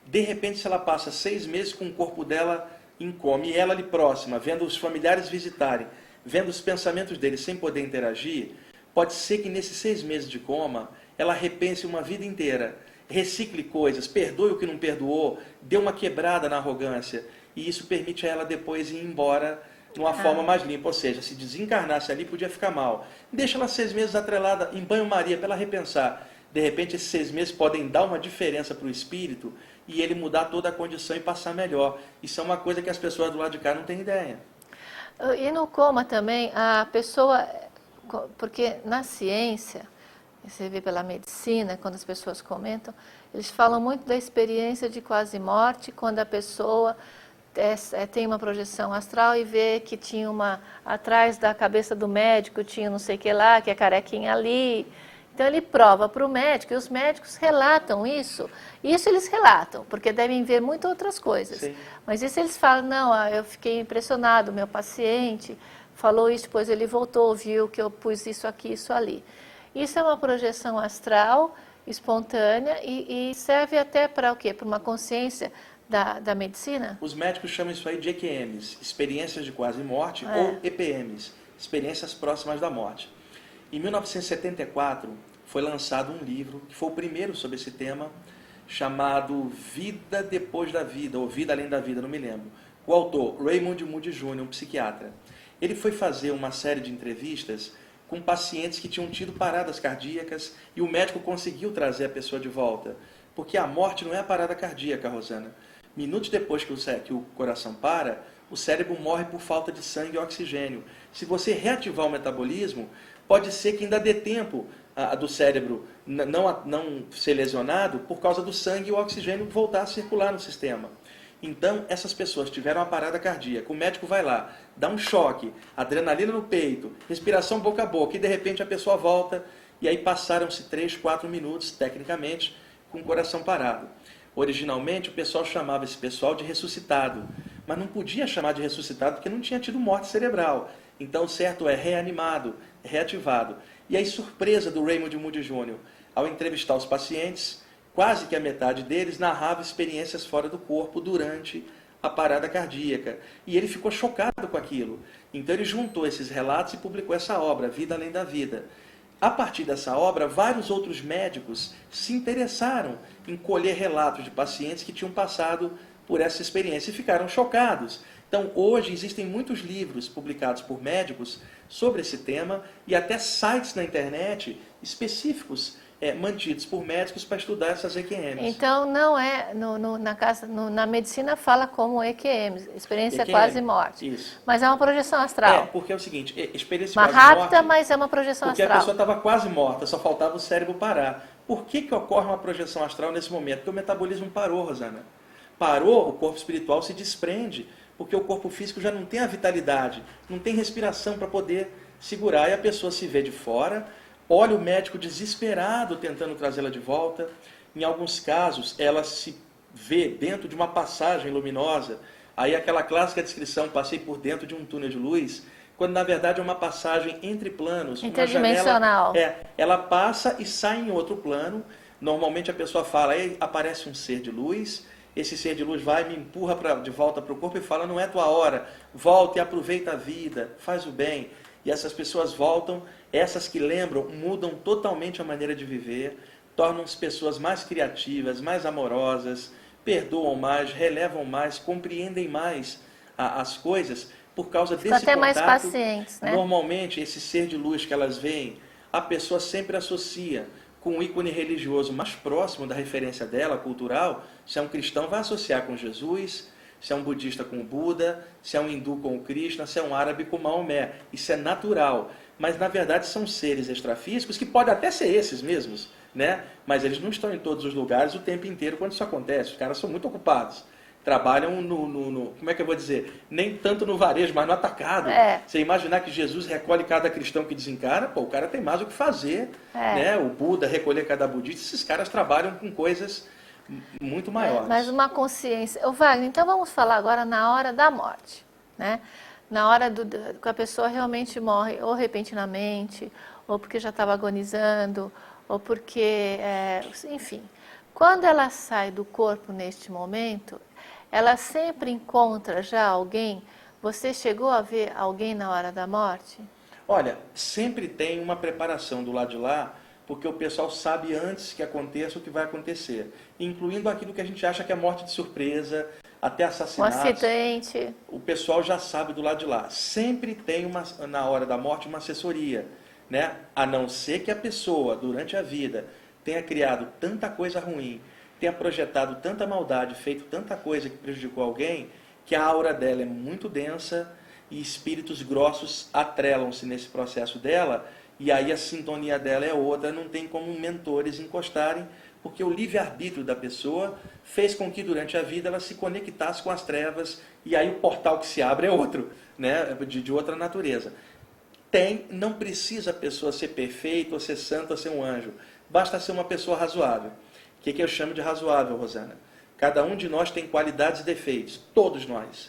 De repente, se ela passa seis meses com o corpo dela em coma e ela ali próxima, vendo os familiares visitarem, vendo os pensamentos deles sem poder interagir, pode ser que nesses seis meses de coma ela repense uma vida inteira, recicle coisas, perdoe o que não perdoou, dê uma quebrada na arrogância e isso permite a ela depois ir embora de uma forma mais limpa, ou seja, se desencarnasse ali podia ficar mal. Deixa ela seis meses atrelada em banho-maria para ela repensar. De repente esses seis meses podem dar uma diferença para o espírito e ele mudar toda a condição e passar melhor. Isso é uma coisa que as pessoas do lado de cá não têm ideia. E no coma também, a pessoa, porque na ciência, você vê pela medicina, quando as pessoas comentam, eles falam muito da experiência de quase morte, quando a pessoa é, é, tem uma projeção astral e vê que tinha uma, atrás da cabeça do médico, tinha não sei o que lá, que é carequinha ali. Então ele prova para o médico e os médicos relatam isso. Isso eles relatam, porque devem ver muitas outras coisas. Sim. Mas isso eles falam, não, ah, eu fiquei impressionado, meu paciente falou isso, depois ele voltou, viu que eu pus isso aqui, isso ali. Isso é uma projeção astral espontânea e, e serve até para o quê? Para uma consciência da, da medicina? Os médicos chamam isso aí de EQMs, experiências de quase morte, É. ou EPMs, experiências próximas da morte. Em 1974, foi lançado um livro, que foi o primeiro sobre esse tema, chamado Vida Depois da Vida, ou Vida Além da Vida, não me lembro. O autor, Raymond Moody Jr., um psiquiatra. Ele foi fazer uma série de entrevistas com pacientes que tinham tido paradas cardíacas e o médico conseguiu trazer a pessoa de volta. Porque a morte não é a parada cardíaca, Rosana. Minutos depois que o, que o coração para, o cérebro morre por falta de sangue e oxigênio. Se você reativar o metabolismo, pode ser que ainda dê tempo ah, do cérebro não, a- não ser lesionado por causa do sangue e o oxigênio voltar a circular no sistema. Então, essas pessoas tiveram uma parada cardíaca, o médico vai lá, dá um choque, adrenalina no peito, respiração boca a boca, e de repente a pessoa volta, e aí passaram-se 3, 4 minutos, tecnicamente, com o coração parado. Originalmente, o pessoal chamava esse pessoal de ressuscitado, mas não podia chamar de ressuscitado porque não tinha tido morte cerebral. Então, certo é reanimado, reativado. E aí, surpresa do Raymond Moody Jr., ao entrevistar os pacientes, quase que a metade deles narrava experiências fora do corpo durante a parada cardíaca. E ele ficou chocado com aquilo. Então ele juntou esses relatos e publicou essa obra, Vida Além da Vida. a partir dessa obra, vários outros médicos se interessaram em colher relatos de pacientes que tinham passado por essa experiência e ficaram chocados. Então, hoje existem muitos livros publicados por médicos sobre esse tema e até sites na internet específicos é, mantidos por médicos para estudar essas EQMs. Então, não é, no, no, na, casa, no, na medicina fala como EQMs, experiência EQM, quase morte. Isso. Mas é uma projeção astral. É, porque é o seguinte, experiência uma quase rápida, morte... mas é uma projeção porque astral. Porque a pessoa estava quase morta, só faltava o cérebro parar. Por que, que ocorre uma projeção astral nesse momento? Porque o metabolismo parou, Rosana. Parou, o corpo espiritual se desprende, porque o corpo físico já não tem a vitalidade, não tem respiração para poder segurar, e a pessoa se vê de fora, olha o médico desesperado tentando trazê-la de volta. Em alguns casos, ela se vê dentro de uma passagem luminosa. Aí aquela clássica descrição, passei por dentro de um túnel de luz, quando na verdade é uma passagem entre planos. Interdimensional. Janela, é, ela passa e sai em outro plano. Normalmente a pessoa fala, aí aparece um ser de luz, esse ser de luz vai, me empurra pra, de volta para o corpo e fala, não é tua hora, volta e aproveita a vida, faz o bem. E essas pessoas voltam essas que lembram mudam totalmente a maneira de viver, tornam-se pessoas mais criativas, mais amorosas, perdoam mais, relevam mais, compreendem mais a, as coisas por causa Ficam desse até contato. mais pacientes, né? Normalmente, esse ser de luz que elas veem, a pessoa sempre associa com o ícone religioso mais próximo da referência dela, cultural. Se é um cristão, vai associar com Jesus. Se é um budista com o Buda, se é um hindu com o Krishna, se é um árabe com Maomé. Isso é natural mas na verdade são seres extrafísicos que podem até ser esses mesmos, né? Mas eles não estão em todos os lugares o tempo inteiro quando isso acontece. Os caras são muito ocupados. Trabalham no, no, no como é que eu vou dizer? Nem tanto no varejo, mas no atacado. É. Você imaginar que Jesus recolhe cada cristão que desencara, pô, o cara tem mais o que fazer. É. Né? O Buda recolher cada budista, esses caras trabalham com coisas muito maiores. É, mas uma consciência. Ô, Wagner, então vamos falar agora na hora da morte. Né? na hora do, que a pessoa realmente morre, ou repentinamente, ou porque já estava agonizando, ou porque, é, enfim. Quando ela sai do corpo neste momento, ela sempre encontra já alguém. Você chegou a ver alguém na hora da morte? Olha, sempre tem uma preparação do lado de lá, porque o pessoal sabe antes que aconteça o que vai acontecer, incluindo aquilo que a gente acha que é morte de surpresa, até assassinatos. Um acidente. O pessoal já sabe do lado de lá. Sempre tem uma, na hora da morte uma assessoria, né? A não ser que a pessoa durante a vida tenha criado tanta coisa ruim, tenha projetado tanta maldade, feito tanta coisa que prejudicou alguém, que a aura dela é muito densa e espíritos grossos atrelam-se nesse processo dela, e aí a sintonia dela é outra, não tem como mentores encostarem porque o livre-arbítrio da pessoa fez com que durante a vida ela se conectasse com as trevas e aí o portal que se abre é outro, né, de, de outra natureza. Tem, não precisa a pessoa ser perfeita, ou ser santa, ou ser um anjo. Basta ser uma pessoa razoável. O que, que eu chamo de razoável, Rosana? Cada um de nós tem qualidades e defeitos, todos nós.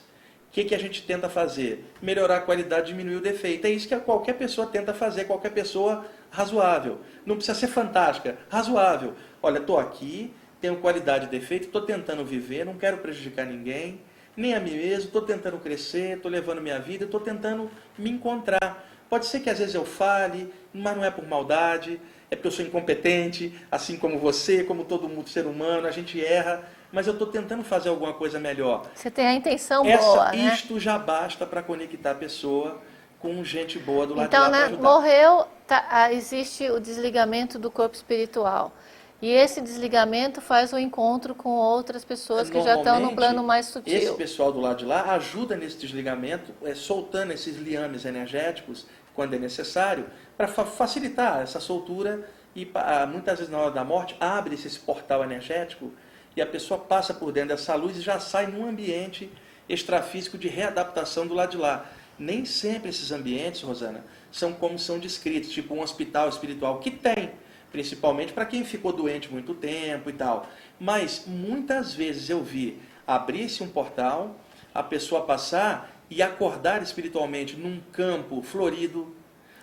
O que, que a gente tenta fazer? Melhorar a qualidade, diminuir o defeito. É isso que qualquer pessoa tenta fazer, qualquer pessoa razoável. Não precisa ser fantástica, razoável. Olha, estou aqui, tenho qualidade e defeito, estou tentando viver, não quero prejudicar ninguém, nem a mim mesmo, estou tentando crescer, estou levando minha vida, estou tentando me encontrar. Pode ser que às vezes eu fale, mas não é por maldade, é porque eu sou incompetente, assim como você, como todo mundo, ser humano, a gente erra, mas eu estou tentando fazer alguma coisa melhor. Você tem a intenção Essa, boa, né? Isto já basta para conectar a pessoa com gente boa do lado então, de lá né, morreu, tá, existe o desligamento do corpo espiritual. E esse desligamento faz o um encontro com outras pessoas que já estão no plano mais sutil. Esse pessoal do lado de lá ajuda nesse desligamento, é, soltando esses liames energéticos quando é necessário, para fa facilitar essa soltura e ah, muitas vezes na hora da morte abre-se esse portal energético e a pessoa passa por dentro dessa luz e já sai num ambiente extrafísico de readaptação do lado de lá. Nem sempre esses ambientes, Rosana, são como são descritos, tipo um hospital espiritual, que tem principalmente para quem ficou doente muito tempo e tal. Mas muitas vezes eu vi abrir-se um portal, a pessoa passar e acordar espiritualmente num campo florido,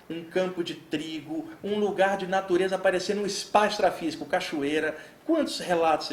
um campo de trigo, um lugar de natureza parecendo um spa extrafísico, cachoeira. Quantos relatos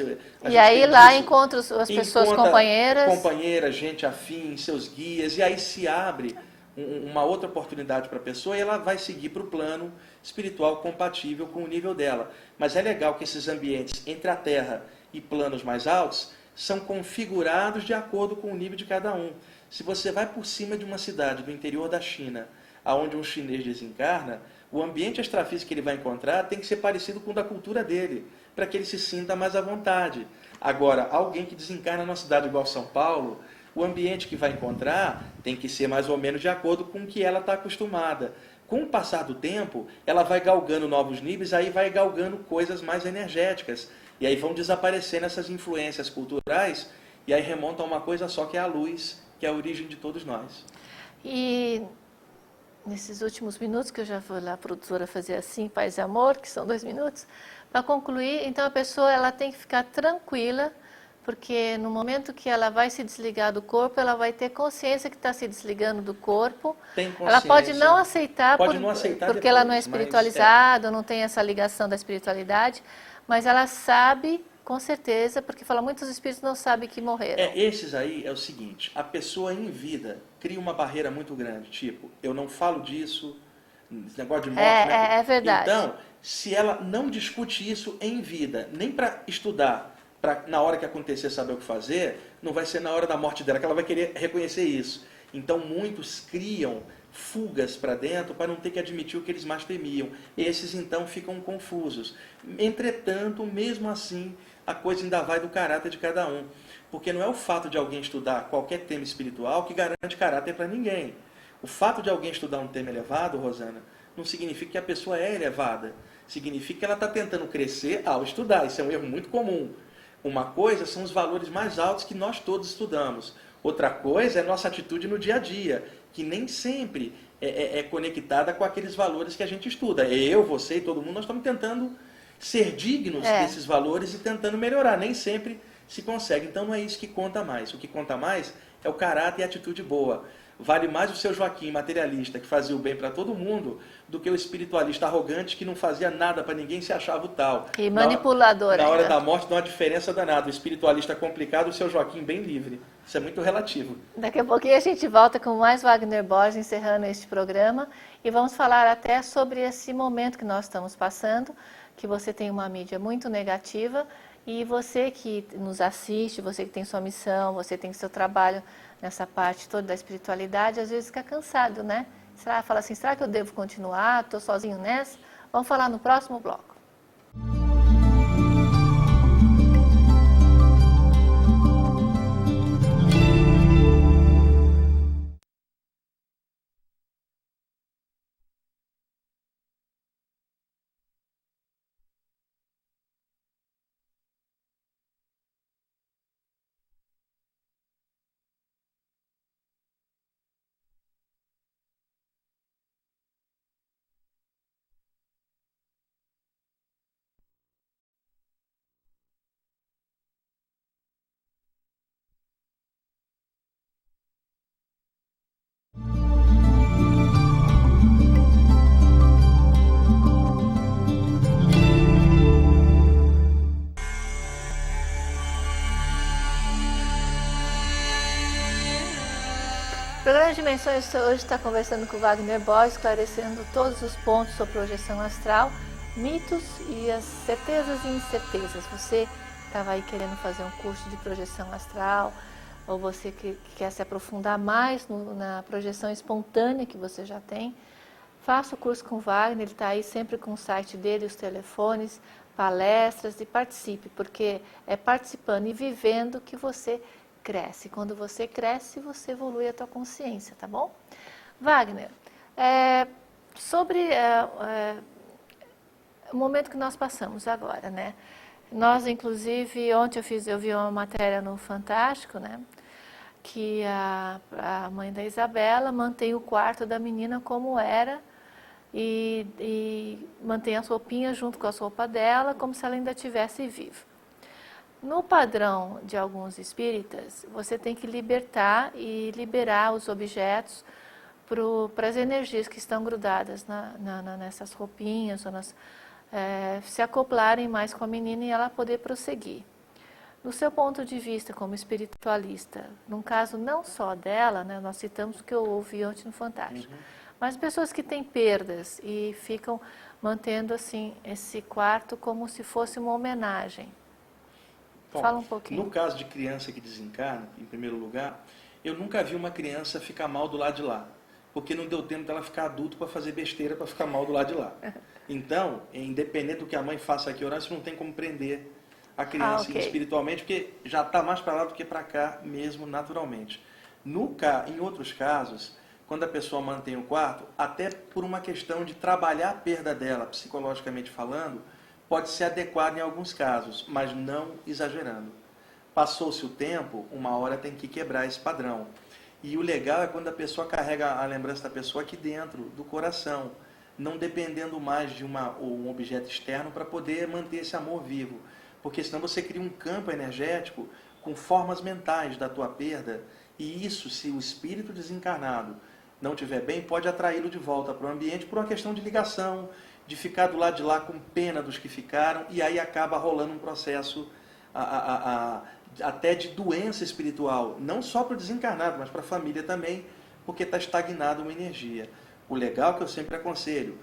E aí lá disso? encontra as pessoas encontra companheiras. Companheiras, gente afim, seus guias, e aí se abre um, uma outra oportunidade para a pessoa e ela vai seguir para o plano espiritual compatível com o nível dela. Mas é legal que esses ambientes entre a Terra e planos mais altos são configurados de acordo com o nível de cada um. Se você vai por cima de uma cidade do interior da China, aonde um chinês desencarna, o ambiente extrafísico que ele vai encontrar tem que ser parecido com o da cultura dele, para que ele se sinta mais à vontade. Agora, alguém que desencarna numa cidade igual São Paulo, o ambiente que vai encontrar tem que ser mais ou menos de acordo com o que ela está acostumada. Com o passar do tempo, ela vai galgando novos níveis, aí vai galgando coisas mais energéticas. E aí vão desaparecendo essas influências culturais, e aí remonta a uma coisa só que é a luz, que é a origem de todos nós. E nesses últimos minutos, que eu já vou lá, a produtora, fazer assim, paz e amor, que são dois minutos, para concluir, então a pessoa ela tem que ficar tranquila, porque no momento que ela vai se desligar do corpo, ela vai ter consciência que está se desligando do corpo. Ela pode não aceitar, pode por, não aceitar porque depois, ela não é espiritualizada, é. não tem essa ligação da espiritualidade, mas ela sabe com certeza, porque fala muitos espíritos não sabem que morreram. É, esses aí é o seguinte, a pessoa em vida cria uma barreira muito grande, tipo, eu não falo disso, esse negócio de morte, é, né? é, é verdade. Então, se ela não discute isso em vida, nem para estudar, para na hora que acontecer saber o que fazer, não vai ser na hora da morte dela que ela vai querer reconhecer isso. Então, muitos criam fugas para dentro para não ter que admitir o que eles mais temiam. Esses então ficam confusos. Entretanto, mesmo assim, a coisa ainda vai do caráter de cada um. Porque não é o fato de alguém estudar qualquer tema espiritual que garante caráter para ninguém. O fato de alguém estudar um tema elevado, Rosana, não significa que a pessoa é elevada. Significa que ela está tentando crescer ao estudar. Isso é um erro muito comum. Uma coisa são os valores mais altos que nós todos estudamos. Outra coisa é nossa atitude no dia a dia, que nem sempre é, é, é conectada com aqueles valores que a gente estuda. Eu, você e todo mundo, nós estamos tentando ser dignos é. desses valores e tentando melhorar. Nem sempre se consegue. Então não é isso que conta mais. O que conta mais é o caráter e a atitude boa. Vale mais o seu Joaquim materialista, que fazia o bem para todo mundo, do que o espiritualista arrogante que não fazia nada para ninguém se achava o tal. E manipulador. Na, na hora da morte dá uma diferença danada. O espiritualista complicado, o seu Joaquim bem livre. Isso é muito relativo. Daqui a pouquinho a gente volta com mais Wagner Borges encerrando este programa e vamos falar até sobre esse momento que nós estamos passando que você tem uma mídia muito negativa e você que nos assiste, você que tem sua missão, você tem seu trabalho nessa parte toda da espiritualidade, às vezes fica cansado, né? Será, fala assim, será que eu devo continuar? Estou sozinho nessa? Vamos falar no próximo bloco. Dimensões hoje está conversando com Wagner Borges, esclarecendo todos os pontos sobre projeção astral, mitos e as certezas e incertezas. Você estava aí querendo fazer um curso de projeção astral, ou você que, que quer se aprofundar mais no, na projeção espontânea que você já tem, faça o curso com o Wagner, ele está aí sempre com o site dele, os telefones, palestras e participe, porque é participando e vivendo que você cresce. Quando você cresce, você evolui a tua consciência, tá bom? Wagner, é, sobre é, é, o momento que nós passamos agora, né? Nós, inclusive, ontem eu fiz, eu vi uma matéria no Fantástico, né? Que a, a mãe da Isabela mantém o quarto da menina como era e, e mantém as roupinhas junto com as roupas dela, como se ela ainda estivesse viva. No padrão de alguns espíritas, você tem que libertar e liberar os objetos para as energias que estão grudadas na, na, nessas roupinhas, ou nas, é, se acoplarem mais com a menina e ela poder prosseguir. no seu ponto de vista como espiritualista, num caso não só dela, né, nós citamos o que eu ouvi ontem no Fantástico, uhum. mas pessoas que têm perdas e ficam mantendo assim esse quarto como se fosse uma homenagem. Bom, Fala um pouquinho. No caso de criança que desencarna, em primeiro lugar, eu nunca vi uma criança ficar mal do lado de lá, porque não deu tempo dela ficar adulto para fazer besteira para ficar mal do lado de lá. Então, independente do que a mãe faça aqui orar, isso não tem como prender a criança ah, okay. espiritualmente, porque já está mais para lá do que para cá mesmo naturalmente. No, em outros casos, quando a pessoa mantém o quarto, até por uma questão de trabalhar a perda dela, psicologicamente falando, pode ser adequado em alguns casos, mas não exagerando. Passou-se o tempo, uma hora tem que quebrar esse padrão. E o legal é quando a pessoa carrega a lembrança da pessoa aqui dentro, do coração, não dependendo mais de uma, ou um objeto externo para poder manter esse amor vivo. Porque senão você cria um campo energético com formas mentais da tua perda, e isso, se o espírito desencarnado não estiver bem, pode atraí-lo de volta para o ambiente por uma questão de ligação, de ficar do lado de lá com pena dos que ficaram, e aí acaba rolando um processo a, a, a, até de doença espiritual, não só para o desencarnado, mas para a família também, porque está estagnada uma energia. O legal que eu sempre aconselho,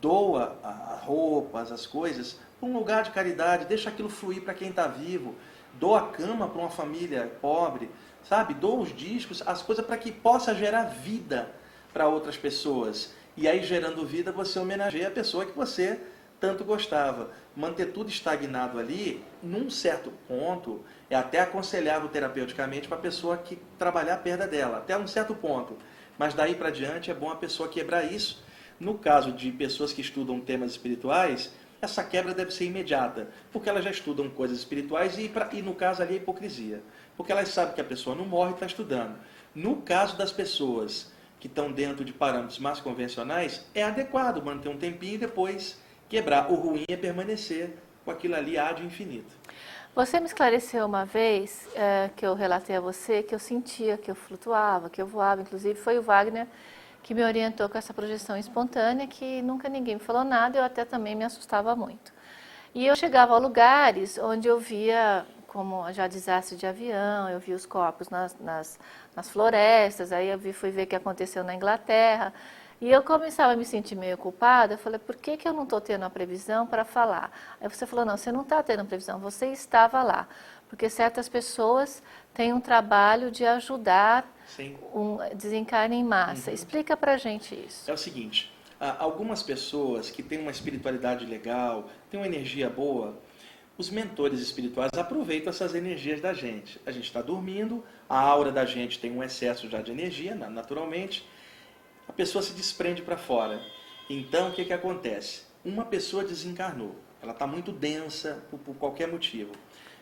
doa roupas, as coisas, para um lugar de caridade, deixa aquilo fluir para quem está vivo, doa a cama para uma família pobre, sabe? Doa os discos, as coisas para que possa gerar vida para outras pessoas. E aí, gerando vida, você homenageia a pessoa que você tanto gostava. Manter tudo estagnado ali, num certo ponto, é até aconselhável terapeuticamente para a pessoa que trabalhar a perda dela, até um certo ponto. Mas daí para diante é bom a pessoa quebrar isso. No caso de pessoas que estudam temas espirituais, essa quebra deve ser imediata, porque elas já estudam coisas espirituais e, pra, e no caso ali é hipocrisia. Porque elas sabem que a pessoa não morre e está estudando. No caso das pessoas que estão dentro de parâmetros mais convencionais, é adequado manter um tempinho e depois quebrar. O ruim é permanecer com aquilo ali de infinito. Você me esclareceu uma vez é, que eu relatei a você que eu sentia que eu flutuava, que eu voava. Inclusive foi o Wagner que me orientou com essa projeção espontânea, que nunca ninguém me falou nada, eu até também me assustava muito. E eu chegava a lugares onde eu via, como já desastre de avião, eu via os corpos nas, nas, nas florestas, aí eu vi, fui ver o que aconteceu na Inglaterra. E eu começava a me sentir meio culpada, eu falei, por que, que eu não estou tendo a previsão para falar? Aí você falou, não, você não está tendo previsão, você estava lá. Porque certas pessoas têm um trabalho de ajudar um desencarne em massa. Uhum. Explica para gente isso. É o seguinte, algumas pessoas que têm uma espiritualidade legal, têm uma energia boa, os mentores espirituais aproveitam essas energias da gente. A gente está dormindo, a aura da gente tem um excesso já de energia, naturalmente, a pessoa se desprende para fora. Então, o que, que acontece? Uma pessoa desencarnou, ela está muito densa por, por qualquer motivo.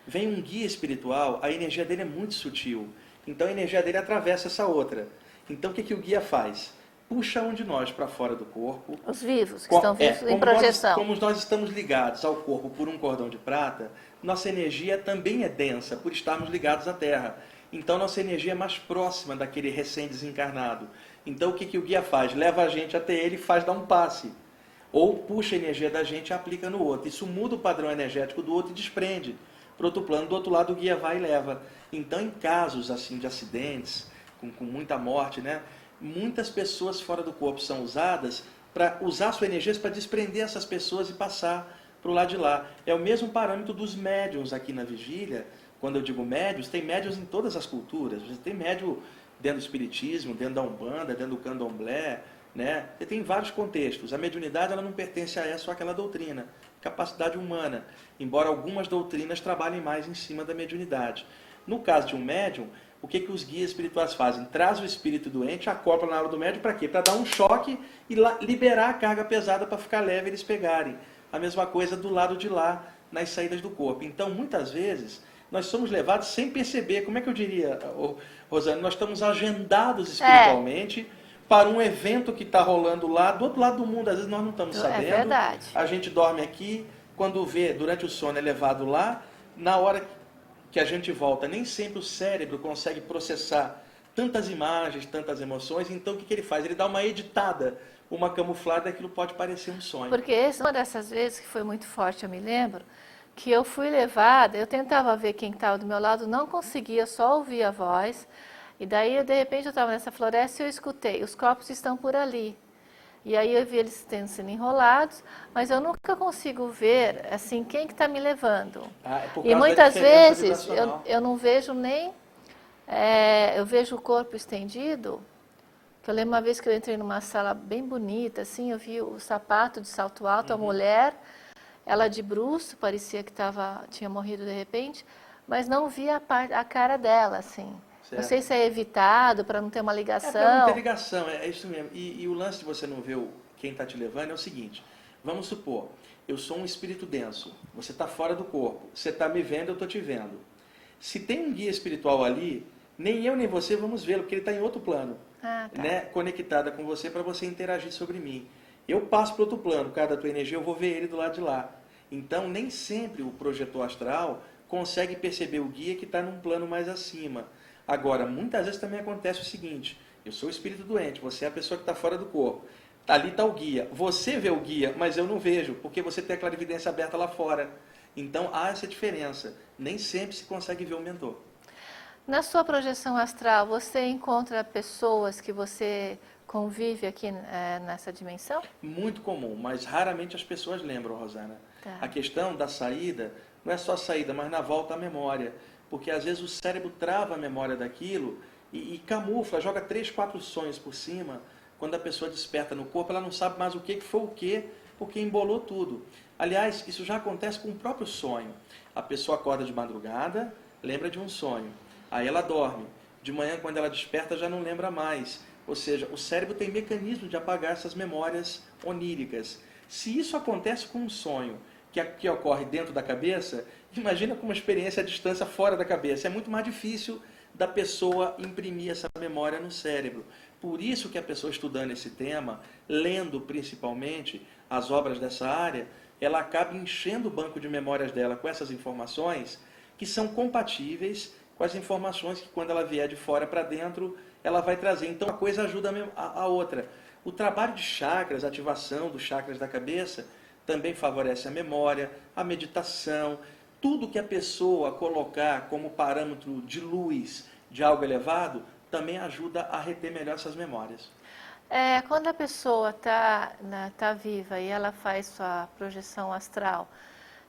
Vem um guia espiritual, a energia dele é muito sutil. Então a energia dele atravessa essa outra. Então o que, que o guia faz? Puxa um de nós para fora do corpo. Os vivos, que estão vivos é, em projeção. Nós, como nós estamos ligados ao corpo por um cordão de prata, nossa energia também é densa por estarmos ligados à Terra. Então nossa energia é mais próxima daquele recém-desencarnado. Então o que, que o guia faz? Leva a gente até ele e faz dar um passe. Ou puxa a energia da gente e aplica no outro. Isso muda o padrão energético do outro e desprende para outro plano. Do outro lado o guia vai e leva. Então em casos assim de acidentes, com, com muita morte, né? Muitas pessoas fora do corpo são usadas para usar suas energias para desprender essas pessoas e passar para o lado de lá. É o mesmo parâmetro dos médiums aqui na vigília. Quando eu digo médios, tem médios em todas as culturas. Você tem médio dentro do espiritismo, dentro da umbanda, dentro do candomblé, né? Você tem vários contextos. A mediunidade ela não pertence a essa ou aquela doutrina, capacidade humana, embora algumas doutrinas trabalhem mais em cima da mediunidade. No caso de um médium, o que, que os guias espirituais fazem? Traz o espírito doente, acopla na hora do médium para quê? Para dar um choque e liberar a carga pesada para ficar leve e eles pegarem. A mesma coisa do lado de lá, nas saídas do corpo. Então, muitas vezes, nós somos levados sem perceber. Como é que eu diria, Rosane? Nós estamos agendados espiritualmente é. para um evento que está rolando lá, do outro lado do mundo. Às vezes nós não estamos é sabendo. É verdade. A gente dorme aqui, quando vê, durante o sono é levado lá, na hora que a gente volta, nem sempre o cérebro consegue processar tantas imagens, tantas emoções. Então o que, que ele faz? Ele dá uma editada, uma camuflada, aquilo pode parecer um sonho. Porque uma dessas vezes que foi muito forte, eu me lembro, que eu fui levada, eu tentava ver quem estava do meu lado, não conseguia, só ouvia a voz. E daí, de repente, eu estava nessa floresta e eu escutei, os corpos estão por ali. E aí eu vi eles tendo sendo enrolados, mas eu nunca consigo ver, assim, quem que está me levando. Ah, é e muitas vezes eu, eu não vejo nem, é, eu vejo o corpo estendido, que eu lembro uma vez que eu entrei numa sala bem bonita, assim, eu vi o sapato de salto alto, Uhum. a mulher, ela de bruço, parecia que tava, tinha morrido de repente, mas não via a, a cara dela, assim. Não Certo. sei se é evitado para não ter uma É ligação. pra não ter ligação, é, é isso mesmo. E, e o lance de você não ver o- quem está te levando é o seguinte: vamos supor, eu sou um espírito denso, você está fora do corpo, você está me vendo, eu estou te vendo. Se tem um guia espiritual ali, nem eu nem você vamos vê-lo, porque ele está em outro plano, Ah, tá. né, conectada com você para você interagir sobre mim. Eu passo para outro plano, por causa da tua energia, eu vou ver ele do lado de lá. Então, nem sempre o projetor astral consegue perceber o guia que está num plano mais acima. Agora, muitas vezes também acontece o seguinte: eu sou o espírito doente, você é a pessoa que está fora do corpo. Ali está o guia. Você vê o guia, mas eu não vejo, porque você tem a clarividência aberta lá fora. Então há essa diferença. Nem sempre se consegue ver o mentor. Na sua projeção astral, você encontra pessoas que você convive aqui eh, nessa dimensão? Muito comum, mas raramente as pessoas lembram, Rosana. Tá. A questão da saída não é só a saída, mas na volta à memória. Porque às vezes o cérebro trava a memória daquilo e, e camufla, joga três, quatro sonhos por cima. Quando a pessoa desperta no corpo, ela não sabe mais o que que foi o que, porque embolou tudo. Aliás, isso já acontece com o próprio sonho. A pessoa acorda de madrugada, lembra de um sonho. Aí ela dorme. De manhã, quando ela desperta, já não lembra mais. Ou seja, o cérebro tem mecanismo de apagar essas memórias oníricas. Se isso acontece com um sonho que, que ocorre dentro da cabeça, imagina com uma experiência à distância fora da cabeça. É muito mais difícil da pessoa imprimir essa memória no cérebro. Por isso que a pessoa estudando esse tema, lendo principalmente as obras dessa área, ela acaba enchendo o banco de memórias dela com essas informações que são compatíveis com as informações que quando ela vier de fora para dentro, ela vai trazer. Então a coisa ajuda a outra. O trabalho de chakras, ativação dos chakras da cabeça, também favorece a memória, a meditação, tudo que a pessoa colocar como parâmetro de luz de algo elevado, também ajuda a reter melhor essas memórias. É, quando a pessoa está tá viva e ela faz sua projeção astral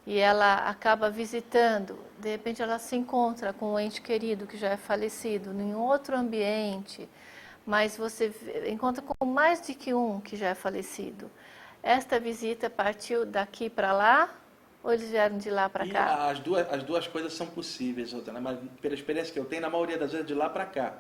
e ela acaba visitando, de repente ela se encontra com um ente querido que já é falecido em outro ambiente, mas você encontra com mais de que um que já é falecido. Esta visita partiu daqui para lá ou eles vieram de lá para cá? as duas, as duas coisas são possíveis, Rosana, mas pela experiência que eu tenho, na maioria das vezes de lá para cá.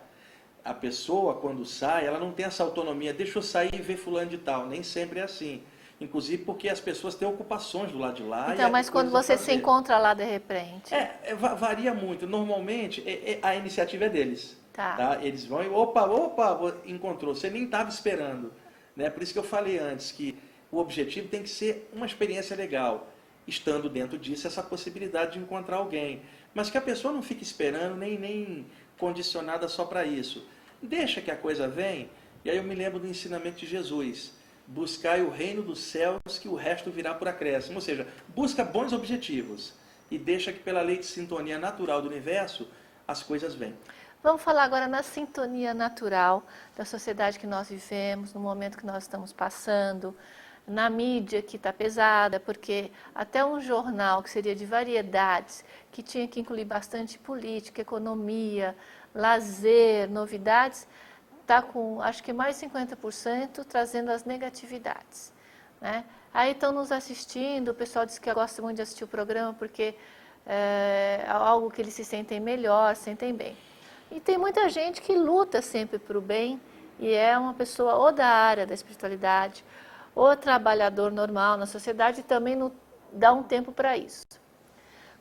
A pessoa, quando sai, ela não tem essa autonomia, deixa eu sair e ver fulano de tal. Nem sempre é assim. Inclusive porque as pessoas têm ocupações do lado de lá. Então, mas quando você se encontra lá de repente? É, é, va- varia muito. Normalmente, é- é- a iniciativa é deles. Tá. Eles vão e, opa, opa, encontrou. Você nem estava esperando. Né? Por isso que eu falei antes que o objetivo tem que ser uma experiência legal. Estando dentro disso, essa possibilidade de encontrar alguém. Mas que a pessoa não fique esperando, nem, nem condicionada só para isso. Deixa que a coisa vem. E aí eu me lembro do ensinamento de Jesus. Buscai o reino dos céus, que o resto virá por acréscimo. Ou seja, busca bons objetivos e deixa que pela lei de sintonia natural do universo as coisas venham. Vamos falar agora na sintonia natural da sociedade que nós vivemos, no momento que nós estamos passando, na mídia que está pesada, porque até um jornal que seria de variedades, que tinha que incluir bastante política, economia, lazer, novidades, está com acho que mais de 50% trazendo as negatividades. Né? Aí estão nos assistindo, o pessoal diz que gosta muito de assistir o programa porque é algo que eles se sentem melhor, sentem bem. E tem muita gente que luta sempre para o bem e é uma pessoa ou da área da espiritualidade, ou trabalhador normal na sociedade também não dá um tempo para isso.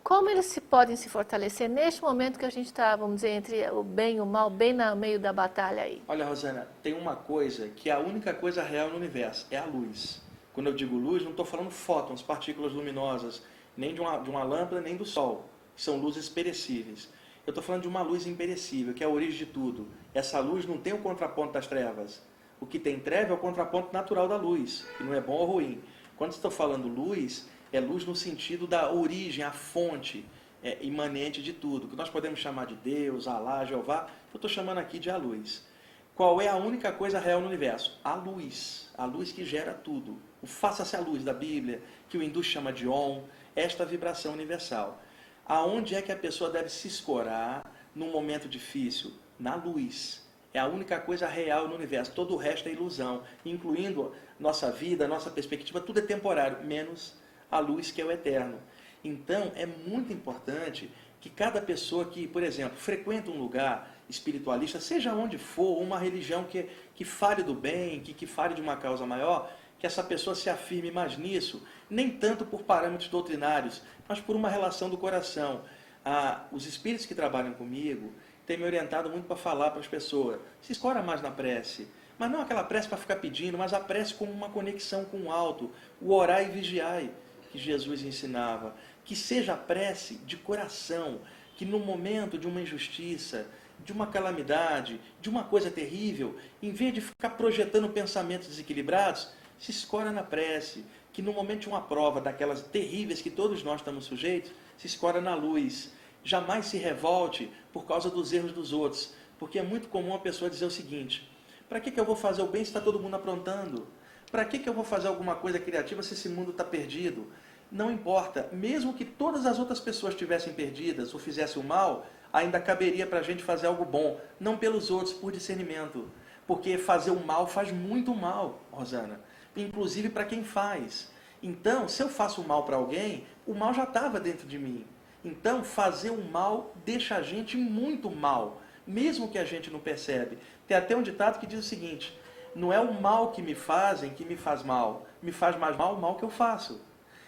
Como eles se podem se fortalecer neste momento que a gente está, vamos dizer, entre o bem e o mal, bem no meio da batalha aí? Olha, Rosana, tem uma coisa que é a única coisa real no universo, é a luz. Quando eu digo luz, não estou falando fótons, partículas luminosas, nem de uma, de uma lâmpada, nem do sol. São luzes perecíveis. Eu estou falando de uma luz imperecível, que é a origem de tudo. Essa luz não tem o contraponto das trevas. O que tem treva é o contraponto natural da luz, que não é bom ou ruim. Quando estou falando luz, É luz no sentido da origem, a fonte é, imanente de tudo, que nós podemos chamar de Deus, Alá, Jeová, eu estou chamando aqui de a luz. Qual é a única coisa real no universo? A luz. A luz que gera tudo. O faça-se a luz da Bíblia, que o hindu chama de Om, esta vibração universal. Aonde é que a pessoa deve se escorar num momento difícil? Na luz. É a única coisa real no universo. Todo o resto é ilusão, incluindo nossa vida, nossa perspectiva, tudo é temporário, menos a luz que é o eterno. Então, é muito importante que cada pessoa que, por exemplo, frequenta um lugar espiritualista, seja onde for, uma religião que, que fale do bem, que, que fale de uma causa maior, que essa pessoa se afirme mais nisso, nem tanto por parâmetros doutrinários, mas por uma relação do coração. Ah, os espíritos que trabalham comigo têm me orientado muito para falar para as pessoas, se escora mais na prece, mas não aquela prece para ficar pedindo, mas a prece como uma conexão com o alto, o orai e vigiai que Jesus ensinava. Que seja a prece de coração, que no momento de uma injustiça, de uma calamidade, de uma coisa terrível, em vez de ficar projetando pensamentos desequilibrados, se escora na prece, que no momento de uma prova daquelas terríveis que todos nós estamos sujeitos, se escora na luz. Jamais se revolte por causa dos erros dos outros, porque é muito comum a pessoa dizer o seguinte: para que, que eu vou fazer o bem se está todo mundo aprontando? Para que, que eu vou fazer alguma coisa criativa se esse mundo está perdido? não importa, mesmo que todas as outras pessoas estivessem perdidas ou fizessem o mal, ainda caberia para a gente fazer algo bom, não pelos outros, por discernimento. Porque fazer o mal faz muito mal, Rosana, inclusive para quem faz. Então, se eu faço o mal para alguém, o mal já estava dentro de mim. Então, fazer o mal deixa a gente muito mal, mesmo que a gente não percebe. Tem até um ditado que diz o seguinte: não é o mal que me fazem que me faz mal, me faz mais mal o mal que eu faço.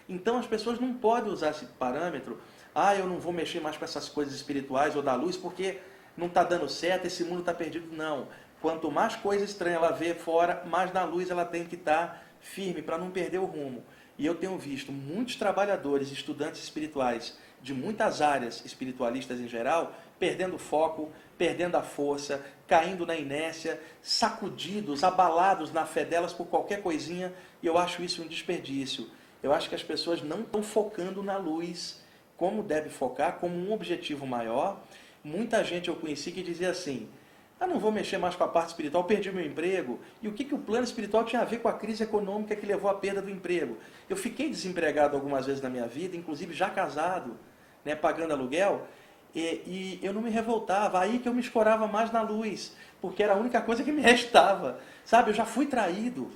Então as pessoas não podem usar esse parâmetro, ah, eu não vou mexer mais com essas coisas espirituais ou da luz porque não está dando certo, esse mundo está perdido. Não. Quanto mais coisa estranha ela vê fora, mais na luz ela tem que estar tá firme para não perder o rumo. E eu tenho visto muitos trabalhadores, estudantes espirituais de muitas áreas espiritualistas em geral, perdendo foco, perdendo a força, caindo na inércia, sacudidos, abalados na fé delas por qualquer coisinha, e eu acho isso um desperdício. Eu acho que as pessoas não estão focando na luz como deve focar, como um objetivo maior. Muita gente eu conheci que dizia assim: ah, não vou mexer mais com a parte espiritual, perdi meu emprego. E o que, que o plano espiritual tinha a ver com a crise econômica que levou à perda do emprego? Eu fiquei desempregado algumas vezes na minha vida, inclusive já casado, né, pagando aluguel, e, e eu não me revoltava. Aí que eu me escorava mais na luz, porque era a única coisa que me restava. Sabe, eu já fui traído.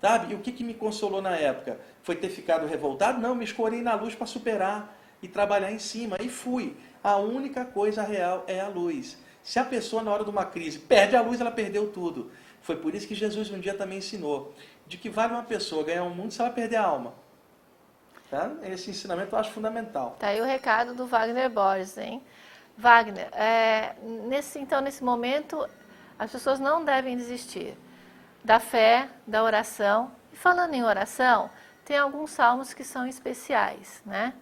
Sabe? E o que, que me consolou na época? Foi ter ficado revoltado? Não, me escorei na luz para superar e trabalhar em cima. E fui. A única coisa real é a luz. Se a pessoa, na hora de uma crise, perde a luz, ela perdeu tudo. Foi por isso que Jesus um dia também ensinou de que vale uma pessoa ganhar um mundo se ela perder a alma. Tá? Esse ensinamento eu acho fundamental. Tá aí o recado do Wagner Borges, hein? Wagner, é, nesse, então, nesse momento, as pessoas não devem desistir da fé, da oração. E falando em oração, tem alguns salmos que são especiais, né?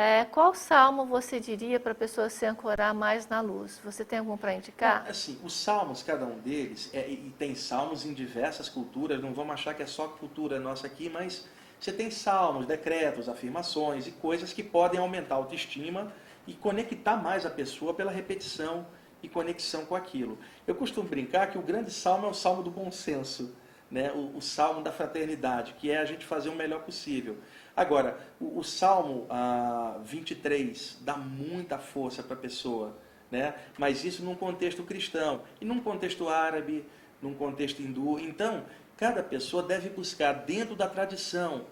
É, qual salmo você diria para a pessoa se ancorar mais na luz? Você tem algum para indicar? Assim, os salmos, cada um deles, é, e tem salmos em diversas culturas, não vamos achar que é só cultura nossa aqui, mas você tem salmos, decretos, afirmações e coisas que podem aumentar a autoestima e conectar mais a pessoa pela repetição e conexão com aquilo. Eu costumo brincar que o grande salmo é o salmo do bom senso, né? o, o salmo da fraternidade, que é a gente fazer o melhor possível. Agora, o, o salmo ah, 23 dá muita força para a pessoa, né? mas isso num contexto cristão, e num contexto árabe, num contexto hindu. Então, cada pessoa deve buscar dentro da tradição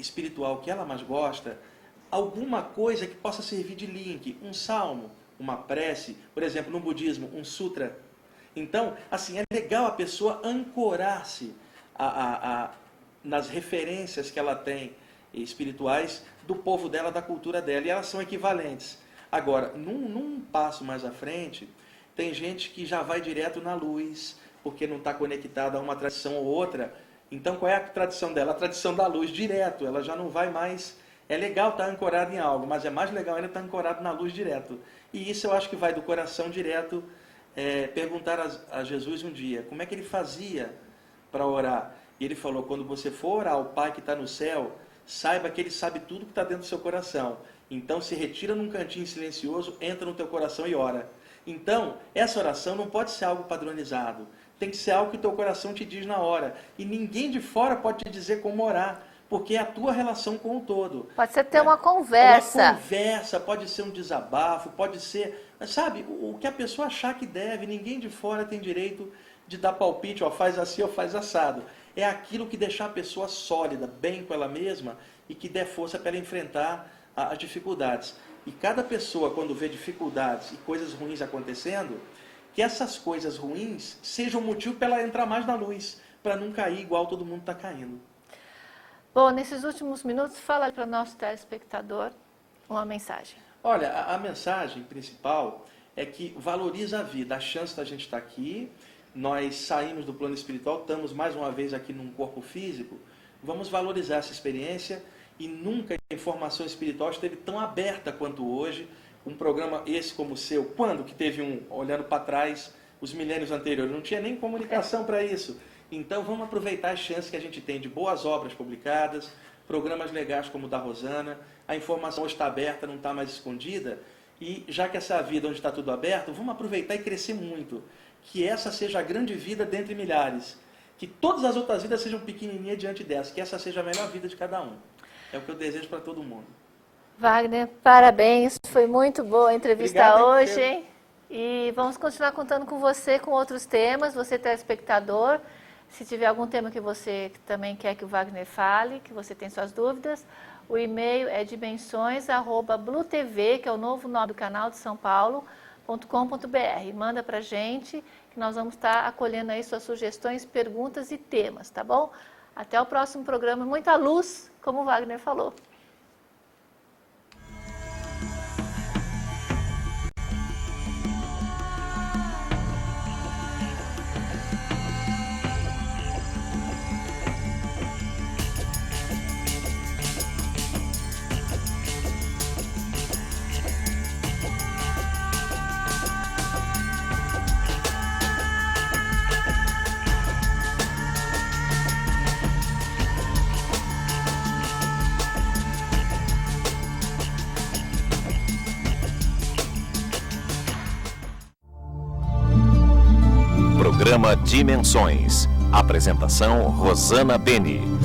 espiritual que ela mais gosta, alguma coisa que possa servir de link, um salmo, uma prece, por exemplo, no budismo, um sutra. Então, assim, é legal a pessoa ancorar-se nas referências que ela tem espirituais do povo dela, da cultura dela, e elas são equivalentes. Agora, num, num passo mais à frente, tem gente que já vai direto na luz, porque não está conectada a uma tradição ou outra. Então, qual é a tradição dela? A tradição da luz, direto. Ela já não vai mais. É legal estar tá ancorado em algo, mas é mais legal ainda estar tá ancorado na luz direto. E isso eu acho que vai do coração direto é, perguntar a, a, Jesus um dia como é que ele fazia para orar. E ele falou: quando você for orar ao Pai que está no céu, saiba que ele sabe tudo que está dentro do seu coração. Então se retira num cantinho silencioso, entra no teu coração e ora. Então, essa oração não pode ser algo padronizado. Tem que ser algo que o teu coração te diz na hora. E ninguém de fora pode te dizer como orar, porque é a tua relação com o todo. Pode ser ter é, uma conversa. Uma conversa, pode ser um desabafo, pode ser, sabe, o que a pessoa achar que deve. Ninguém de fora tem direito de dar palpite, ó, faz assim ou faz assado. É aquilo que deixar a pessoa sólida, bem com ela mesma e que dê força para ela enfrentar as dificuldades. E cada pessoa, quando vê dificuldades e coisas ruins acontecendo, que essas coisas ruins sejam motivo para ela entrar mais na luz, para não cair igual todo mundo está caindo. Bom, nesses últimos minutos, fala para o nosso telespectador uma mensagem. Olha, a, a, mensagem principal é que valoriza a vida, a chance da gente estar tá aqui. Nós saímos do plano espiritual, estamos mais uma vez aqui num corpo físico. Vamos valorizar essa experiência e nunca a informação espiritual esteve tão aberta quanto hoje. Um programa esse como o seu, quando que teve um, olhando para trás, os milênios anteriores, não tinha nem comunicação para isso. Então vamos aproveitar as chances que a gente tem de boas obras publicadas, programas legais como o da Rosana, a informação está aberta, não está mais escondida, e já que essa vida onde está tudo aberto, vamos aproveitar e crescer muito. Que essa seja a grande vida dentre milhares. Que todas as outras vidas sejam pequenininhas diante dessa, que essa seja a melhor vida de cada um. É o que eu desejo para todo mundo. Wagner, parabéns. Foi muito boa a entrevista Obrigado, hoje. Hein? E vamos continuar contando com você com outros temas, você telespectador. Se tiver algum tema que você também quer que o Wagner fale, que você tem suas dúvidas, o e-mail é dimensões@bluetv, que é o novo nome do canal de São Paulo. .com.br. Manda para gente que nós vamos estar acolhendo aí suas sugestões, perguntas e temas, tá bom? Até o próximo programa. Muita luz, como o Wagner falou. Apresentação Rosana Beni.